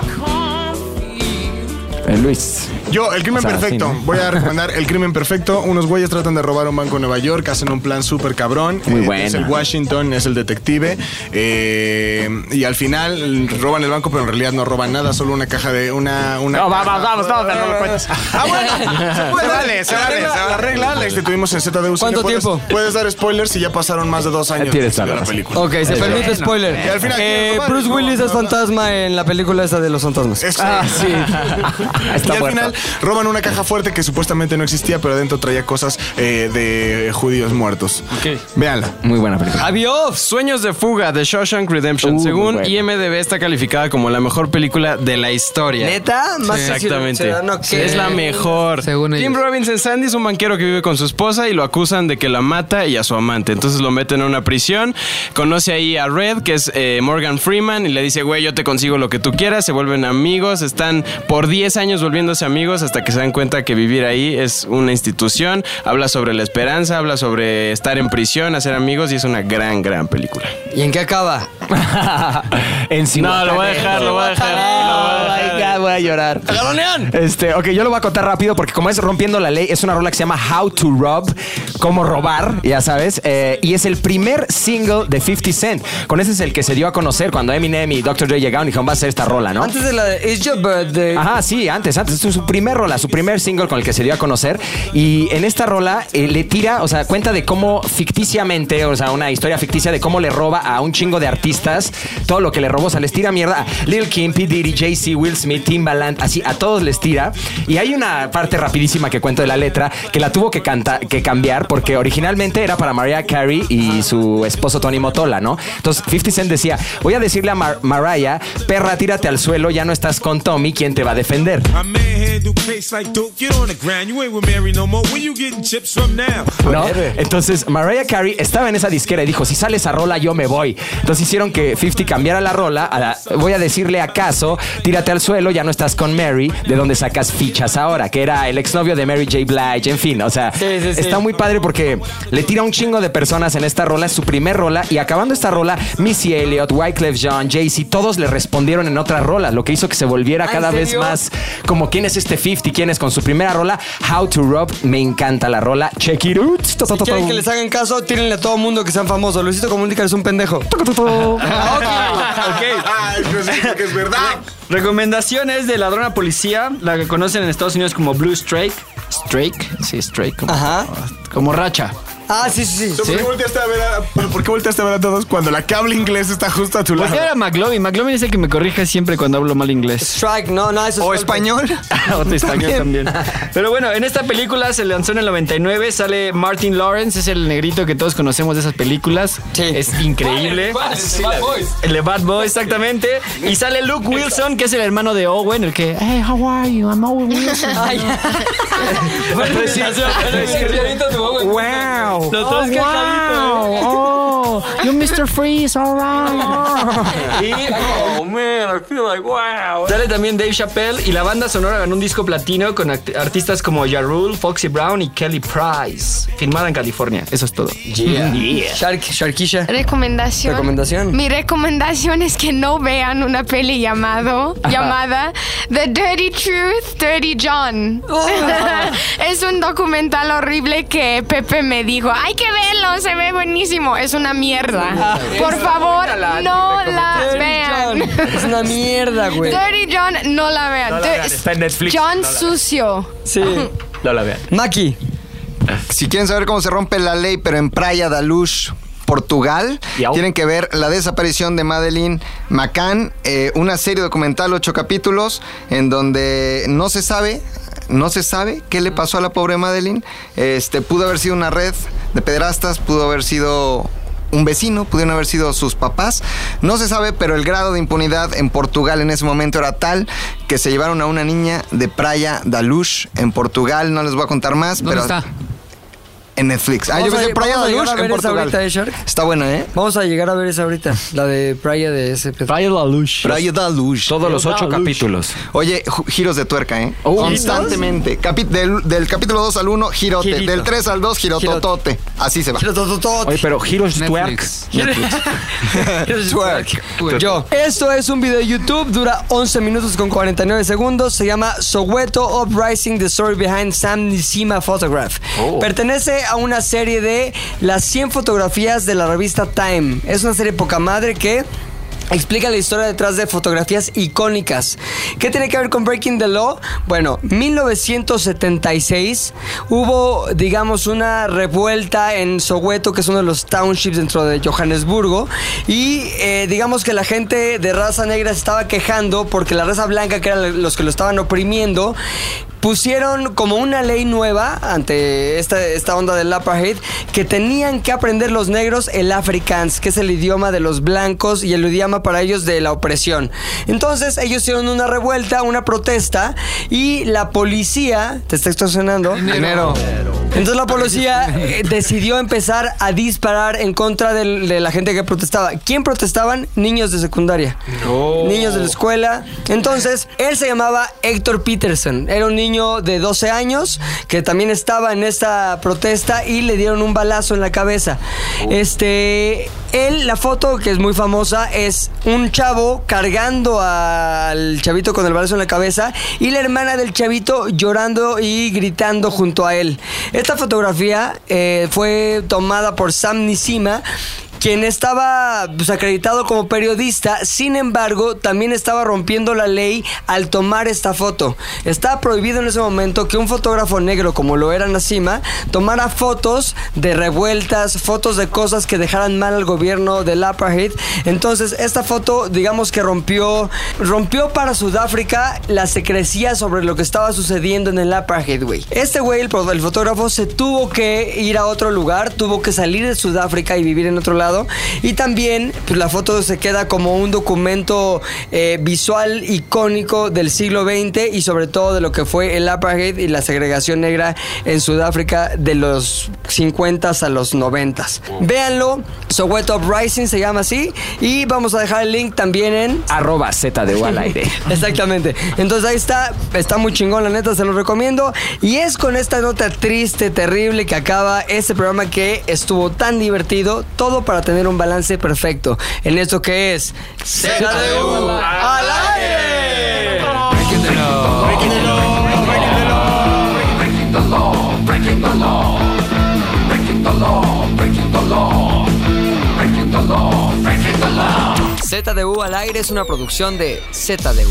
Eh, Luis. Yo, El Crimen O sea, Perfecto. sí, ¿no? Voy a (laughs) recomendar El Crimen Perfecto. Unos güeyes tratan de robar un banco en Nueva York, hacen un plan súper cabrón. Muy Eh, buena. Es el Washington, es el detective. Eh, y al final roban el banco, pero en realidad no roban nada, solo una caja de una... una No, vamos, vamos, vamos, no lo cuentes. Ah, bueno. (laughs) Se puede, vale, se vale. La regla la instituimos en ZDU. ¿Cuánto Puedes- tiempo? Puedes dar spoilers si ya pasaron más de dos años de la razón. película. Ok, se permite spoiler. Y al final, Eh, ¿quién es Bruce Willis es fantasma en la película esa de los fantasmas. Ah, sí. (laughs) (laughs) y al muerto. final roban una caja fuerte que supuestamente no existía, pero adentro traía cosas eh, de judíos muertos. Ok. Véanla. Muy buena película. ¡Adiós! Sueños de fuga de Shawshank Redemption. Uh, Según. IMDB está calificada como la mejor película de la historia. ¿Neta? Más Exactamente. ciudadano que- Es la mejor. Según Tim ellos. Robinson Sandy es un banquero que vive con su esposa y lo acusan de que la mata y a su amante. Entonces lo meten en una prisión. Conoce ahí a Red, que es eh, Morgan Freeman, y le dice, güey, yo te consigo lo que tú quieras. Se vuelven amigos. Están por 10 años volviéndose amigos hasta que se dan cuenta que vivir ahí es una institución. Habla sobre la esperanza, habla sobre estar en prisión, hacer amigos y es una gran, gran película. ¿Y en qué acaba? (laughs) Encima. No, lo voy a dejar, lo voy a dejar. lo voy a Oh dejar. my God, voy a llorar. Este, ok, yo lo voy a contar rápido porque como es Rompiendo la Ley, es una rola que se llama How to Rob, cómo robar, ya sabes, eh, y es el primer single de 50 Cent. Con ese es el que se dio a conocer cuando Eminem y Dr. Dre llegaron y dijeron, va a ser esta rola, ¿no? Antes de la de It's Your Birthday. Ajá, sí, antes, antes. Esto es su primer rola, su primer single con el que se dio a conocer. Y en esta rola eh, le tira, o sea, cuenta de cómo ficticiamente, o sea, una historia ficticia de cómo le roba a un chingo de artistas todo lo que le robó. O sea, les tira mierda a Lil Kim, P. Diddy, Jay-Z, Will Smith, Timbaland, así a todos les tira. Y hay una parte rapidísima que cuento de la letra que la tuvo que, canta- que cambiar porque originalmente era para Mariah Carey y su esposo Tony Motola, ¿no? Entonces 50 Cent decía, voy a decirle a Mar- Mariah, perra, tírate al suelo, ya no estás con Tommy, ¿quién te va a defender? Case like dope. Get on the ground. You ain't with Mary no more. Where you getting chips from now? ¿no? Entonces Mariah Carey estaba en esa disquera y dijo, si sale esa rola yo me voy. Entonces hicieron que 50 cambiara la rola, a la- voy a decirle acaso, tírate al suelo, ya no estás con Mary, de donde sacas fichas ahora, que era el exnovio de Mary J. Blige, en fin, o sea, Sí, sí, sí. está muy padre porque le tira un chingo de personas en esta rola, es su primer rola, y acabando esta rola, Missy Elliott, Wyclef Jean, Jay-Z, todos le respondieron en otra rola, lo que hizo que se volviera ¿Ah, cada vez más como quién es este 50, quién es con su primera rola, How to Rob, me encanta la rola, check it out. Si quieren que les hagan caso, tírenle a todo mundo que sean famosos. Luisito Comunica es un pendejo. (laughs) Yo sé que es verdad. Recomendaciones de ladrona policía, la que conocen en Estados Unidos como Blue Strike. Strike, sí, Strike. Como, Ajá. como racha. Ah, sí, sí, sí. ¿Tú ¿Por, qué volteaste a ver a, ¿Por qué volteaste a ver a todos cuando la que habla inglés está justo a tu lado? Porque era McLovin. McLovin es el que me corrige siempre cuando hablo mal inglés. Strike, no, no, eso es O español. (laughs) o de español también. Pero bueno, en esta película se lanzó en el 99. Sale Martin Lawrence, es el negrito que todos conocemos de esas películas. Es increíble. Sí, Bad Boys. El de Bad Boy, exactamente. Y sale Luke Wilson, que es el hermano de Owen, el que. Hey, how are you? I'm Owen Wilson. (laughs) Ay. (laughs) wow. Los dos wow. Oh, you Mr. Freeze, alright. (laughs) y Oh man, I feel like wow. sale también Dave Chappelle y la banda sonora ganó un disco platino con artistas como Ja Rule, Foxy Brown y Kelly Price. Filmada en California. Eso es todo. Yeah. Shark, Sharkisha. Recomendación. Recomendación. Mi recomendación es que no vean una peli llamado, llamada The Dirty Truth, Dirty John. (laughs) es un documental horrible que Pepe me dijo, hay que verlo, se ve buenísimo. Es una mierda. Por favor, no la vean. Es una mierda, güey. Dirty John, no la vean. No la vean, Dir- está en Netflix. John No la vean. sucio. Sí. (laughs) No la vean. Maki. Si quieren saber cómo se rompe la ley, pero en Praia da Luz, Portugal, Yau. tienen que ver la desaparición de Madeleine McCann, eh, una serie documental, ocho capítulos, en donde no se sabe. No se sabe qué le pasó a la pobre Madeleine. Este, pudo haber sido una red de pederastas, pudo haber sido un vecino, pudieron haber sido sus papás. No se sabe, pero el grado de impunidad en Portugal en ese momento era tal que se llevaron a una niña de Praia da Luz en Portugal. No les voy a contar más, ¿Dónde pero está? En Netflix. Ah, yo a- pensé Praia vamos a da llegar Luz a ver en esa Portugal. ahorita, ¿eh, Shark? Está buena, ¿eh? Vamos a llegar a ver esa ahorita. La de Praia de ese pedo. Praia la Luz. Praia da Luz. Todos los ocho capítulos. Oye, giros de tuerca, ¿eh? Oh, Constantemente. Capi- del, del capítulo 2 al 1, girote. Girito. Del 3 al 2, girototote. Así se va. Oye, pero Heroes Twerk. Netflix. (laughs) Twerk. Yo. Esto es un video de YouTube, dura 11 minutos con 49 segundos. Se llama Soweto Uprising, The Story Behind Sam Nishima Photograph. Pertenece a una serie de las 100 fotografías de la revista Time. Es una serie poca madre que Explica la historia detrás de fotografías icónicas. ¿Qué tiene que ver con Breaking the Law? Bueno, 1976 hubo, digamos, una revuelta en Soweto, que es uno de los townships dentro de Johannesburgo. Y eh, digamos que la gente de raza negra se estaba quejando porque la raza blanca, que eran los que lo estaban oprimiendo, pusieron como una ley nueva ante esta, esta onda del apartheid que tenían que aprender los negros el afrikaans, que es el idioma de los blancos y el idioma para ellos de la opresión. Entonces ellos hicieron una revuelta, una protesta y la policía, te está extorsionando, Dinero. entonces la policía (laughs) eh, decidió empezar a disparar en contra de la gente que protestaba. ¿Quién protestaban? Niños de secundaria. Niños de la escuela. Entonces, él se llamaba Héctor Peterson. Era un niño de 12 años que también estaba en esta protesta y le dieron un balazo en la cabeza. Este, él, la foto que es muy famosa es un chavo cargando al chavito con el balazo en la cabeza y la hermana del chavito llorando y gritando junto a él. Esta fotografía eh, fue tomada por Sam Nishima quien estaba pues, acreditado como periodista, sin embargo, también estaba rompiendo la ley al tomar esta foto. Estaba prohibido en ese momento que un fotógrafo negro, como lo era Nasima, tomara fotos de revueltas, fotos de cosas que dejaran mal al gobierno del apartheid. Entonces, esta foto, digamos que rompió, rompió para Sudáfrica la secrecía sobre lo que estaba sucediendo en el apartheid, güey. Este güey, el fotógrafo, se tuvo que ir a otro lugar, tuvo que salir de Sudáfrica y vivir en otro lado. Y también pues, la foto se queda como un documento eh, visual icónico del siglo XX y sobre todo de lo que fue el apartheid y la segregación negra en Sudáfrica de los 50 a los 90. Véanlo, Soweto Uprising se llama así y vamos a dejar el link también en Arroba ZDU al aire. (laughs) Exactamente. Entonces ahí está, está muy chingón, la neta, se lo recomiendo. Y es con esta nota triste, terrible, que acaba este programa que estuvo tan divertido, todo para tener un balance perfecto en esto que es ZDU al aire. Breaking the law. Breaking the law, breaking the law. Breaking the law, breaking the law, breaking the law, breaking the law, breaking the law, breaking the law. ZDU al aire es una producción de ZDU.